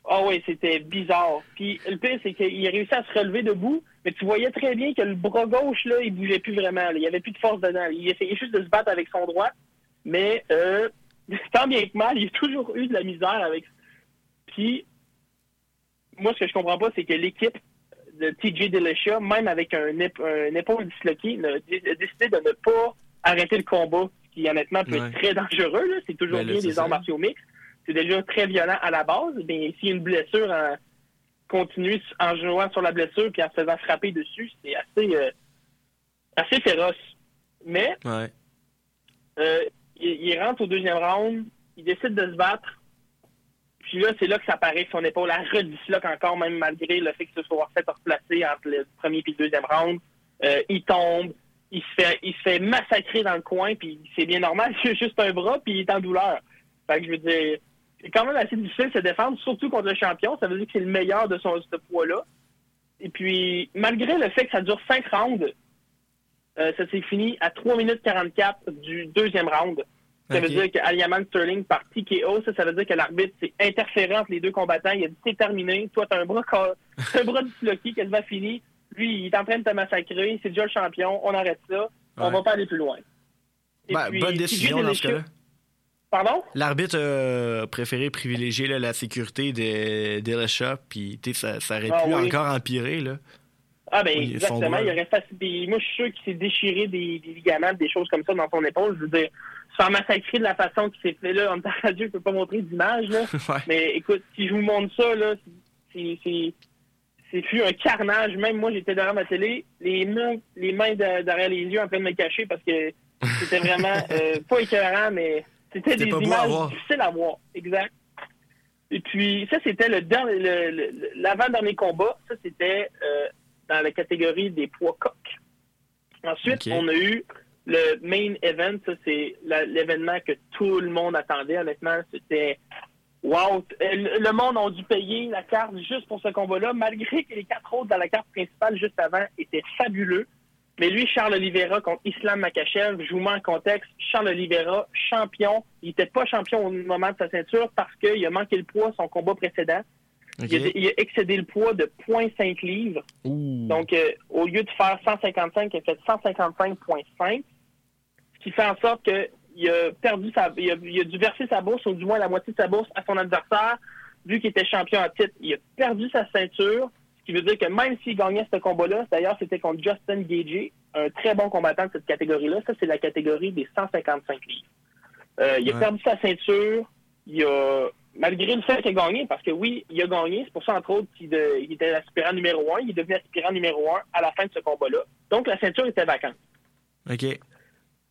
Ah oui, c'était bizarre. Puis le pire, c'est qu'il a réussi à se relever debout, mais tu voyais très bien que le bras gauche, là, il bougeait plus vraiment. là. Il y avait plus de force dedans. Il essayait juste de se battre avec son droit, mais euh, tant bien que mal, il a toujours eu de la misère avec Puis, moi, ce que je comprends pas, c'est que l'équipe de TJ Dillashaw, même avec un, ép- un épaule disloqué, a dé- a décidé de ne pas arrêter le combat, ce qui honnêtement peut Ouais. être très dangereux. là. C'est toujours Ben bien ça. arts martiaux mixtes. C'est déjà très violent à la base. Mais s'il y a une blessure en continue en jouant sur la blessure puis en se faisant frapper dessus, c'est assez, euh, assez féroce. Mais Ouais. euh, il, il rentre au deuxième round, il décide de se battre. Puis là, c'est là que ça apparaît que son épaule la redisloque encore, même malgré le fait qu'il se soit fait replacer entre le premier et le deuxième round. Euh, il tombe, il se fait il se fait massacrer dans le coin, puis c'est bien normal, il a juste un bras, puis il est en douleur. Fait que je veux dire, c'est quand même assez difficile de se défendre, surtout contre le champion. Ça veut dire que c'est le meilleur de son ce poids-là. Et puis, malgré le fait que ça dure cinq rounds, euh, ça s'est fini à 3 minutes 44 du deuxième round. Ça veut dire que Aliaman Sterling par TKO, ça, ça veut dire que l'arbitre s'est interféré entre les deux combattants. Il a dit c'est terminé. Toi, t'as un bras un bras disloqué, quasiment fini. Lui, il est en train de te massacrer. C'est déjà le champion. On arrête ça. On va pas aller plus loin. Et Ben, puis, bonne décision dans ce cas-là. Pardon? L'arbitre a préféré privilégier là, la sécurité de Dillashaw, puis tu sais, ça, ça aurait Ah pu oui. encore empirer. Là. Ah ben Oui, exactement. Il aurait facile. des- Moi, je suis sûr qu'il s'est déchiré des, des ligaments, des choses comme ça dans son épaule. Je veux dire, se faire massacrer de la façon qu'il s'est fait là, en radio, je peux pas montrer d'image. Ouais. Mais écoute, si je vous montre ça, là, c'est. c'est- C'est fut un carnage. Même moi, j'étais derrière ma télé, les mains, les mains de- derrière les yeux en train de me cacher parce que c'était vraiment euh, pas écœurant, mais c'était des images difficiles à voir. Exact. Et puis, ça, c'était le dernier, l'avant-dernier combat. Ça, c'était euh, dans la catégorie des poids coqs. Ensuite, on a eu le main event, ça, c'est l'événement que tout le monde attendait. Honnêtement, c'était wow. Euh, Le le monde a dû payer la carte juste pour ce combat-là, malgré que les quatre autres dans la carte principale juste avant étaient fabuleux. Mais lui, Charles Oliveira contre Islam Makachev, je vous mets en contexte, Charles Oliveira, champion, il n'était pas champion au moment de sa ceinture parce qu'il a manqué le poids son combat précédent. Il, a, il a excédé le poids de 0.5 livres. Donc, euh, au lieu de faire 155, il a fait 155,5, ce qui fait en sorte qu'il a perdu sa, il a, il a dû verser sa bourse, ou du moins la moitié de sa bourse, à son adversaire, vu qu'il était champion en titre. Il a perdu sa ceinture, ce qui veut dire que même s'il gagnait ce combat-là, d'ailleurs, c'était contre Justin Gagey, un très bon combattant de cette catégorie-là. Ça, c'est la catégorie des 155 livres. Euh, il a Ouais. perdu sa ceinture. Il a, malgré le fait qu'il a gagné, parce que oui, il a gagné, c'est pour ça, entre autres, qu'il était l'aspirant numéro un. Il est devenu aspirant numéro un à la fin de ce combat-là. Donc, la ceinture était vacante. OK.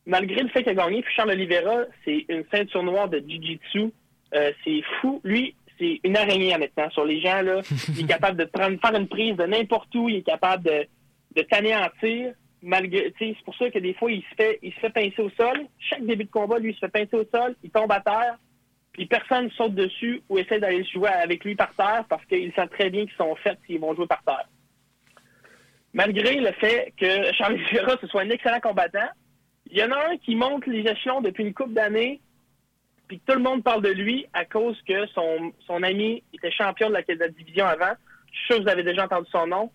Malgré le fait qu'il a gagné, puis Charles Oliveira, c'est une ceinture noire de Jiu-Jitsu. Euh, c'est fou. Lui, c'est une araignée, honnêtement, sur les gens. Là. Il est capable de prendre, faire une prise de n'importe où. Il est capable de, t'anéantir. C'est pour ça que des fois, il se fait, il se fait pincer au sol. Chaque début de combat, lui, il se fait pincer au sol. Il tombe à terre. Puis personne saute dessus ou essaie d'aller jouer avec lui par terre parce qu'ils savent très bien qu'ils sont faits s'ils vont jouer par terre. Malgré le fait que Charles Oliveira, ce soit un excellent combattant, il y en a un qui monte les échelons depuis une couple d'années, puis tout le monde parle de lui à cause que son, son ami était champion de la, de la division avant. Je suis sûr que vous avez déjà entendu son nom.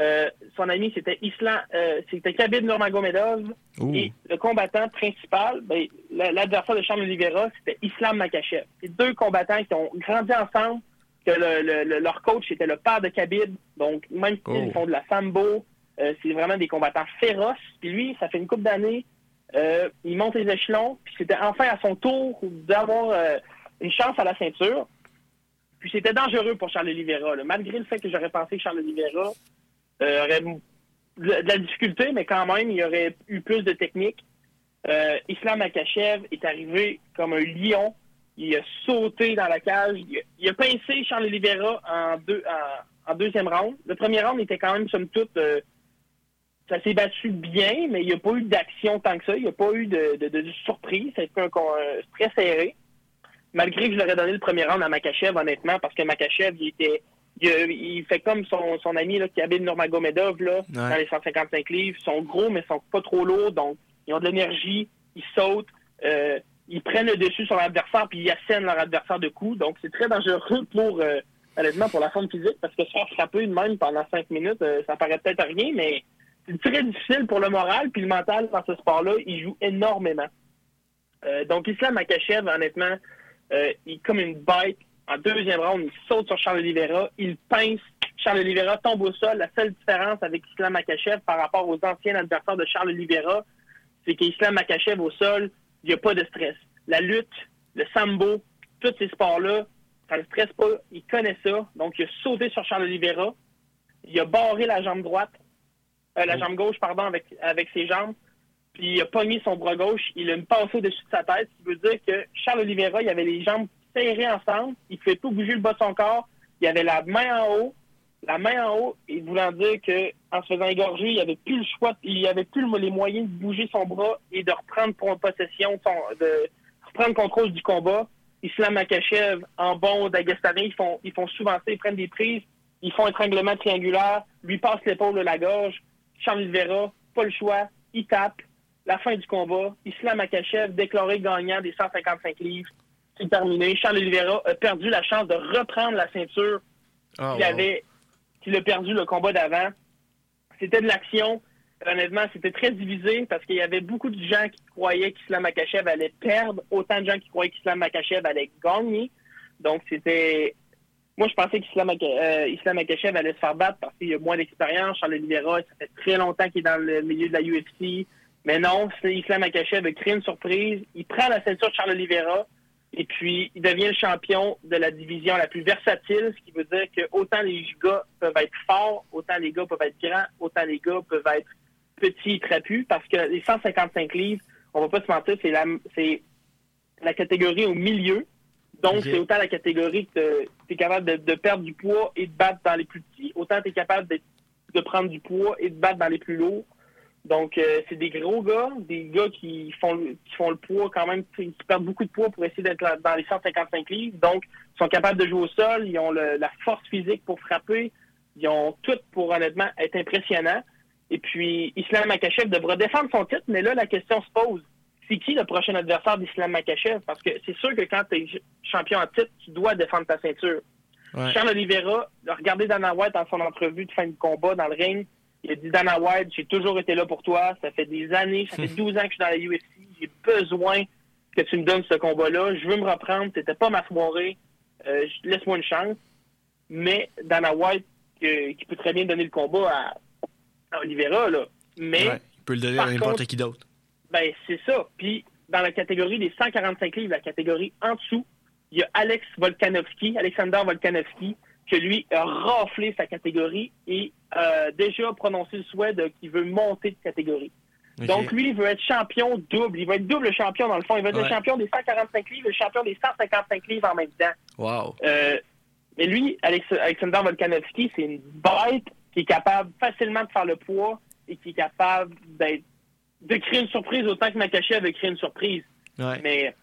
Euh, son ami, c'était Islam, euh, c'était Khabib Nurmagomedov. Ouh. Et le combattant principal, ben, la- l'adversaire de Charles Oliveira, c'était Islam Makachev. C'est deux combattants qui ont grandi ensemble, que le- le- le- leur coach était le père de Khabib. Donc, même s'ils Oh. font de la sambo, euh, c'est vraiment des combattants féroces. Puis lui, ça fait une couple d'années, euh, il monte les échelons, puis c'était enfin à son tour d'avoir euh, une chance à la ceinture. Puis c'était dangereux pour Charles Oliveira. Malgré le fait que j'aurais pensé que Charles Oliveira euh, aurait de la difficulté, mais quand même, il aurait eu plus de technique. Euh, Islam Akachev est arrivé comme un lion. Il a sauté dans la cage. Il a, pincé Charles Oliveira en, deux, en, deuxième round. Le premier round était quand même, somme toute, ça s'est battu bien, mais il n'y a pas eu d'action tant que ça. Il n'y a pas eu de, de, de surprise. Ça a été un, con- un- très serré. Malgré que je leur ai donné le premier round à Makachev, honnêtement, parce que Makachev, il était. Il, il fait comme son, son ami là, qui habite Nurmagomedov là, dans les 155 livres. Ils sont gros, mais ils sont pas trop lourds, donc ils ont de l'énergie, ils sautent, euh, ils prennent le dessus sur l'adversaire, puis ils assènent leur adversaire de coups. Donc c'est très dangereux pour, euh, honnêtement, pour la forme physique, parce que se faire frapper de même pendant 5 minutes, euh, ça paraît peut-être rien, mais très difficile pour le moral, puis le mental dans ce sport-là, il joue énormément. Euh, donc Islam Makachev, honnêtement, euh, il est comme une bête. En deuxième round, il saute sur Charles Oliveira, il pince. Charles Oliveira tombe au sol. La seule différence avec Islam Makachev par rapport aux anciens adversaires de Charles Oliveira, c'est qu'Islam Makachev au sol, il n'y a pas de stress. La lutte, le sambo, tous ces sports-là, ça ne stresse pas. Il connaît ça. Donc, il a sauté sur Charles Oliveira. Il a barré la jambe droite, euh, la jambe gauche, pardon, avec, avec ses jambes. Puis il a pogné son bras gauche. Il a une passé au-dessus de sa tête. Ce qui veut dire que Charles Oliveira, il avait les jambes serrées ensemble. Il ne pouvait pas bouger le bas de son corps. Il avait la main en haut. La main en haut, et voulant dire que en se faisant égorger, il avait plus le choix, il avait plus le- les moyens de bouger son bras et de reprendre pour possession, de son- de reprendre contrôle du combat. Islam Makachev, en bon d'Agastanais, ils font, ils font souvent ça, ils prennent des prises, ils font un étranglement triangulaire, lui passe l'épaule à la gorge. Charles Oliveira, pas le choix, il tape. La fin du combat, Islam Makachev déclaré gagnant des 155 livres. C'est terminé. Charles Oliveira a perdu la chance de reprendre la ceinture Ah, qu'il avait, qu'il a perdu le combat d'avant. C'était de l'action. Honnêtement, c'était très divisé parce qu'il y avait beaucoup de gens qui croyaient qu'Islam Makachev allait perdre, autant de gens qui croyaient qu'Islam Makachev allait gagner. Donc, c'était. Moi, je pensais qu'Islam euh, Islam Makachev allait se faire battre parce qu'il a moins d'expérience. Charles Oliveira, ça fait très longtemps qu'il est dans le milieu de la UFC. Mais non, Islam Makachev a créé une surprise. Il prend la ceinture de Charles Oliveira. Et puis, il devient le champion de la division la plus versatile, ce qui veut dire que autant les gars peuvent être forts, autant les gars peuvent être grands, autant les gars peuvent être petits et trapus, parce que les 155 livres, on va pas se mentir, c'est la, c'est la catégorie au milieu. Donc, c'est autant la catégorie que tu es capable de, de perdre du poids et de battre dans les plus petits, autant tu es capable de, de prendre du poids et de battre dans les plus lourds. Donc, euh, c'est des gros gars, des gars qui font, le- qui font le poids quand même, qui perdent beaucoup de poids pour essayer d'être dans les 155 livres. Donc, ils sont capables de jouer au sol, ils ont le- la force physique pour frapper, ils ont tout pour honnêtement être impressionnants. Et puis, Islam Makachev devra défendre son titre, mais là, la question se pose. C'est qui le prochain adversaire d'Islam Makachev? Parce que c'est sûr que quand tu es champion en titre, tu dois défendre ta ceinture. Ouais. Charles Oliveira, regardez Dana White dans son entrevue de fin de combat dans le ring. Il a dit Dana White, j'ai toujours été là pour toi. Ça fait des années, ça fait 12 ans que je suis dans la UFC. J'ai besoin que tu me donnes ce combat-là. Je veux me reprendre. C'était pas ma soirée. Euh, Laisse-moi une chance. Mais Dana White, qui peut très bien donner le combat à, à Oliveira, là. Mais Ouais, il peut le donner à n'importe qui d'autre. Ben, c'est ça. Puis, dans la catégorie des 145 livres, la catégorie en dessous, il y a Alex Volkanovski, Alexander Volkanovski, que lui a raflé sa catégorie et euh, déjà prononcé le souhait qu'il veut monter de catégorie. Donc, lui, il veut être champion double. Il va être double champion, dans le fond. Il va être Ouais. le champion des 145 livres et le champion des 155 livres en même temps. Wow. Euh, mais lui, Alex- Alexander Volkanovski, c'est une bête qui est capable facilement de faire le poids et qui est capable d'être de créer une surprise autant que Makachev veut créer une surprise. Ouais. Mais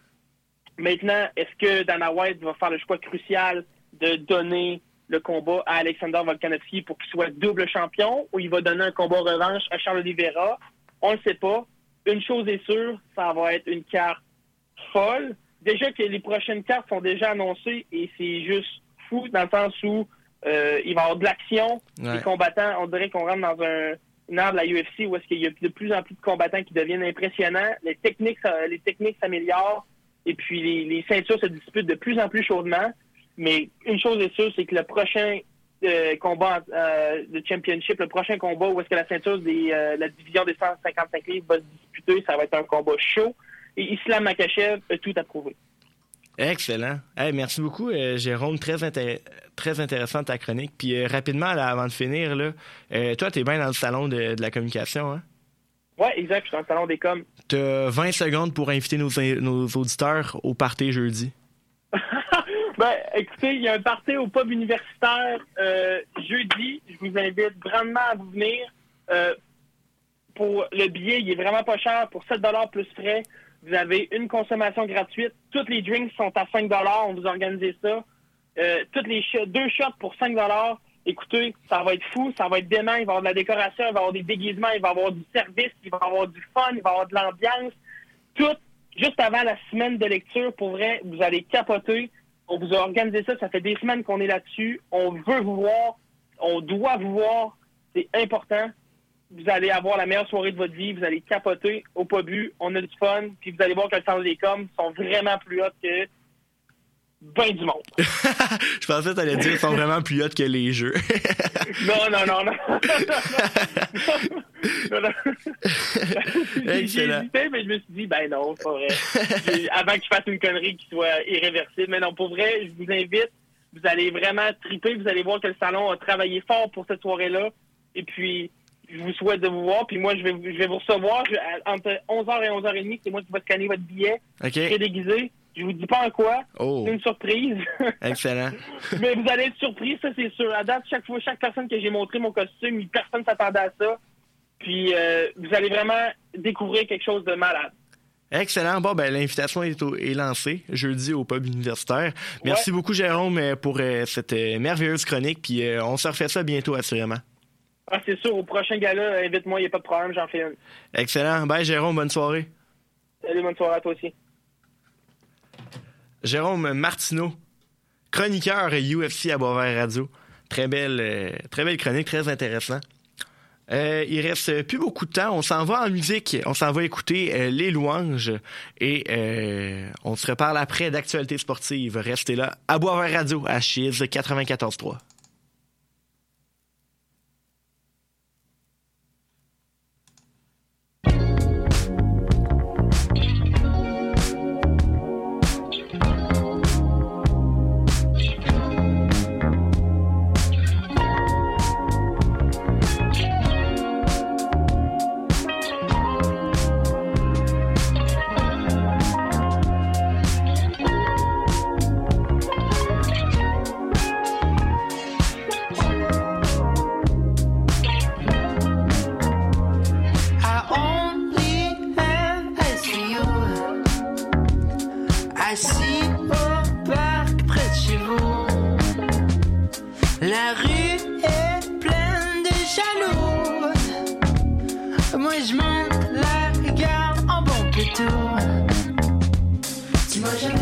maintenant, est-ce que Dana White va faire le choix crucial de donner le combat à Alexander Volkanovski pour qu'il soit double champion ou il va donner un combat revanche à Charles Oliveira? On ne le sait pas. Une chose est sûre, ça va être une carte folle. Déjà que les prochaines cartes sont déjà annoncées et c'est juste fou dans le sens où euh, il va y avoir de l'action. Ouais. Les combattants, on dirait qu'on rentre dans un, ère de la UFC où est-ce qu'il y a de plus en plus de combattants qui deviennent impressionnants. Les techniques, ça- les techniques s'améliorent et puis les, ceintures se disputent de plus en plus chaudement. Mais une chose est sûre, c'est que le prochain euh, combat euh, de championship, le prochain combat où est-ce que la ceinture des euh, la division des 155 livres va se disputer, ça va être un combat chaud. Et Islam Makachev a tout approuvé. Excellent. Merci beaucoup, euh, Jérôme. Très, intér- très intéressante ta chronique. Puis euh, rapidement, là, avant de finir, là, euh, toi, t'es bien dans le salon de, de la communication. Hein? Ouais, exact, je suis dans le salon des coms. T'as 20 secondes pour inviter nos, nos auditeurs au party jeudi. Ben, écoutez, il y a un party au pub universitaire euh, jeudi. Je vous invite grandement à vous venir. Euh, pour le billet, il est vraiment pas cher. Pour 7 plus frais, vous avez une consommation gratuite. Tous les drinks sont à 5 On vous organisez ça. Euh, toutes les deux shots pour 5 Écoutez, ça va être fou, ça va être dément. Il va y avoir de la décoration, il va y avoir des déguisements, il va y avoir du service, il va y avoir du fun, il va y avoir de l'ambiance. Tout juste avant la semaine de lecture, pour vrai, vous allez capoter. On vous a organisé ça, ça fait des semaines qu'on est là-dessus. On veut vous voir, on doit vous voir, c'est important. Vous allez avoir la meilleure soirée de votre vie, vous allez capoter au pas bu, on a du fun, puis vous allez voir que le centre des coms sont vraiment plus hauts que ben du monde. Je pensais que t'allais dire qu'ils sont vraiment plus hot que les jeux. Non, non, non, non. non, non. Excellent. hésité, mais je me suis dit, ben non, c'est pas vrai. Avant que je fasse une connerie qui soit irréversible. Mais non, pour vrai, je vous invite. Vous allez vraiment triper. Vous allez voir que le salon a travaillé fort pour cette soirée-là. Et puis, je vous souhaite de vous voir. Puis moi, je vais, je vais vous recevoir Je- entre 11h et 11h30. C'est moi qui vais scanner votre billet. OK? Très déguisé. Je vous dis pas en quoi. Oh, C'est une surprise. excellent. Mais vous allez être surpris, ça c'est sûr. À date, chaque fois, chaque personne que j'ai montré mon costume, personne s'attendait à ça. Puis euh, vous allez vraiment découvrir quelque chose de malade. Excellent. Bon, ben, l'invitation est, lancée jeudi au pub universitaire. Merci beaucoup, Jérôme, euh, pour euh, cette euh, merveilleuse chronique. Puis euh, on se refait ça bientôt, assurément. Ah, c'est sûr, au prochain gala, invite-moi, il n'y a pas de problème, j'en fais une. Excellent. Bye, Jérôme. Bonne soirée. Salut, bonne soirée à toi aussi. Jérôme Martineau, chroniqueur UFC à Boisvert Radio. Très belle, euh, très belle chronique, très intéressant. Euh, il reste plus beaucoup de temps. On s'en va en musique. On s'en va écouter euh, les louanges et euh, on se reparle après d'actualités sportives. Restez là à Boisvert Radio à Chiz 94.3. Je monte la garde en bon tour. Tu m'as jamais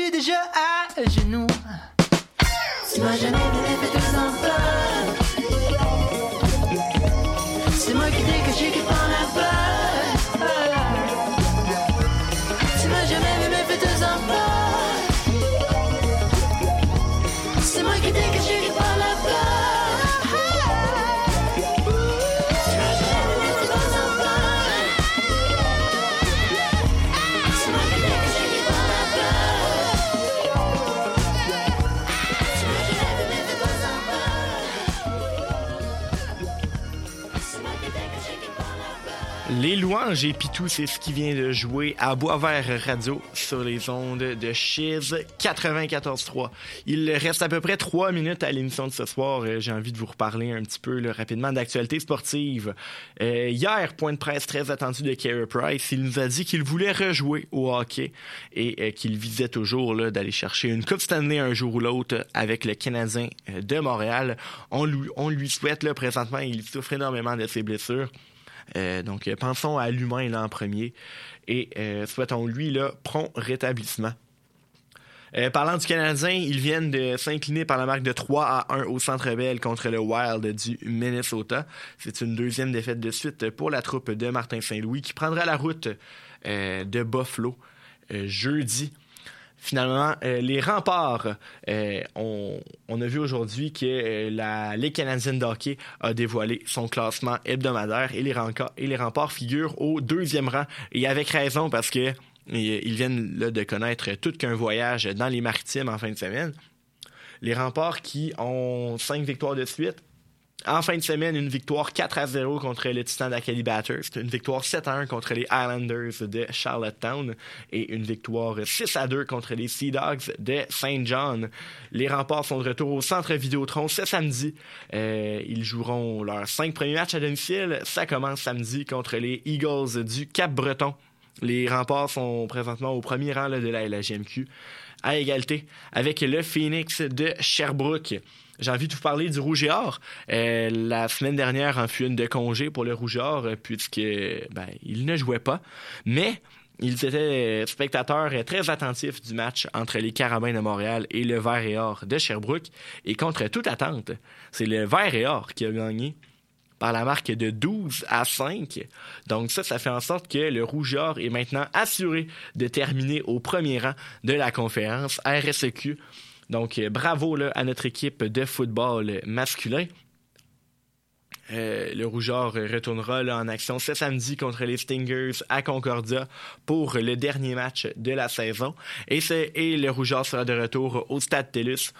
suis déjà louanges et Pitou, c'est ce qui vient de jouer à Boisvert Radio sur les ondes de Chiz 94.3. Il reste à peu près trois minutes à l'émission de ce soir. Euh, J'ai envie de vous reparler un petit peu rapidement d'actualité sportive. Euh, hier, point de presse très attendu de Carey Price. Il nous a dit qu'il voulait rejouer au hockey et euh, qu'il visait toujours d'aller chercher une Coupe Stanley un jour ou l'autre avec le Canadien de Montréal. On lui, lui souhaite, là, présentement, il souffre énormément de ses blessures. Euh, donc, euh, pensons à l'humain là en premier et euh, souhaitons-lui là prompt rétablissement. Parlant du Canadien, ils viennent de s'incliner par la marque de 3 à 1 au Centre Bell contre le Wild du Minnesota. C'est une deuxième défaite de suite pour la troupe de Martin Saint-Louis qui prendra la route de Buffalo jeudi. Finalement, euh, les remparts, euh, on, a vu aujourd'hui que euh, la Ligue canadienne de a dévoilé son classement hebdomadaire et les, remparts, figurent au deuxième rang. Et avec raison parce que ils viennent de connaître tout qu'un voyage dans les maritimes en fin de semaine. Les remparts qui ont cinq victoires de suite. En fin de semaine, une victoire 4 à 0 contre le Titan d'Acadie Batters, une victoire 7 à 1 contre les Islanders de Charlottetown et une victoire 6 à 2 contre les Sea Dogs de Saint John. Les remparts sont de retour au centre Vidéotron ce samedi. Euh, ils joueront leurs cinq premiers matchs à domicile. Ça commence samedi contre les Eagles du Cap-Breton. Les remparts sont présentement au premier rang de la LHMQ à égalité avec le Phoenix de Sherbrooke. J'ai envie de vous parler du Rouge et Or. Euh, la semaine dernière en fut une de congé pour le Rouge et Or euh, puisque ben, il ne jouait pas. Mais ils étaient spectateurs très attentifs du match entre les Carabins de Montréal et le Vert et Or de Sherbrooke. Et contre toute attente, c'est le Vert et Or qui a gagné par la marque de 12 à 5. Donc ça, ça fait en sorte que le Rouge Or est maintenant assuré de terminer au premier rang de la conférence RSEQ. Donc euh, bravo à notre équipe de football masculin. Euh, le Rougeur retournera en action ce samedi contre les Stingers à Concordia pour le dernier match de la saison. Et, le Rougeur sera de retour au Stade TELUS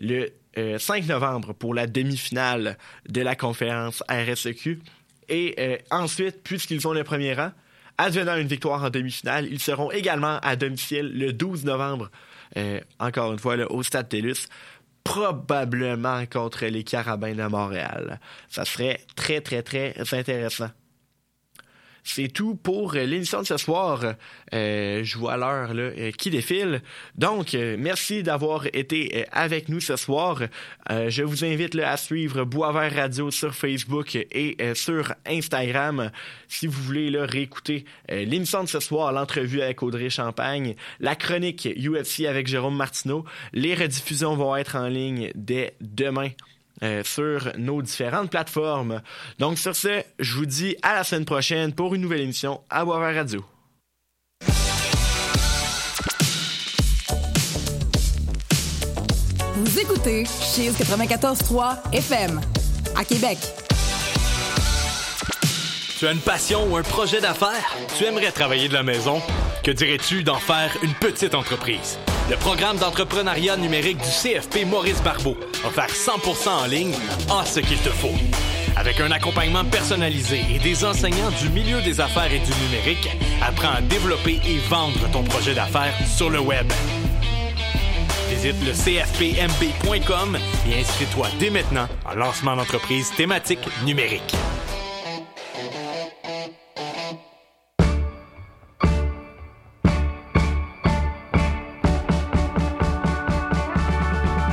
le euh, 5 novembre pour la demi-finale de la conférence RSEQ. Et euh, ensuite, puisqu'ils ont le premier rang, advenant une victoire en demi-finale, ils seront également à domicile le 12 novembre, euh, encore une fois, là, au Stade probablement contre les Carabins de Montréal. Ça serait très, très, très intéressant. C'est tout pour euh, l'émission de ce soir. Euh, je vois l'heure euh, qui défile. Donc, merci d'avoir été avec nous ce soir. Je vous invite à suivre Boisvert Radio sur Facebook et sur Instagram. Si vous voulez là, réécouter l'émission de ce soir, l'entrevue avec Audrey Champagne, la chronique UFC avec Jérôme Martineau, les rediffusions vont être en ligne dès demain euh, sur nos différentes plateformes. Donc sur ce, je vous dis à la semaine prochaine pour une nouvelle émission à Boisvert Radio. Vous écoutez Cheese 94.3 FM à Québec. Tu as une passion ou un projet d'affaires? Tu aimerais travailler de la maison? Que dirais-tu d'en faire une petite entreprise? Le programme d'entrepreneuriat numérique du CFP Maurice Barbeau, offert 100% en ligne, a ce qu'il te faut. Avec un accompagnement personnalisé et des enseignants du milieu des affaires et du numérique, apprends à développer et vendre ton projet d'affaires sur le web. Visite le cfpmb.com et inscris-toi dès maintenant en lancement d'entreprise thématique numérique.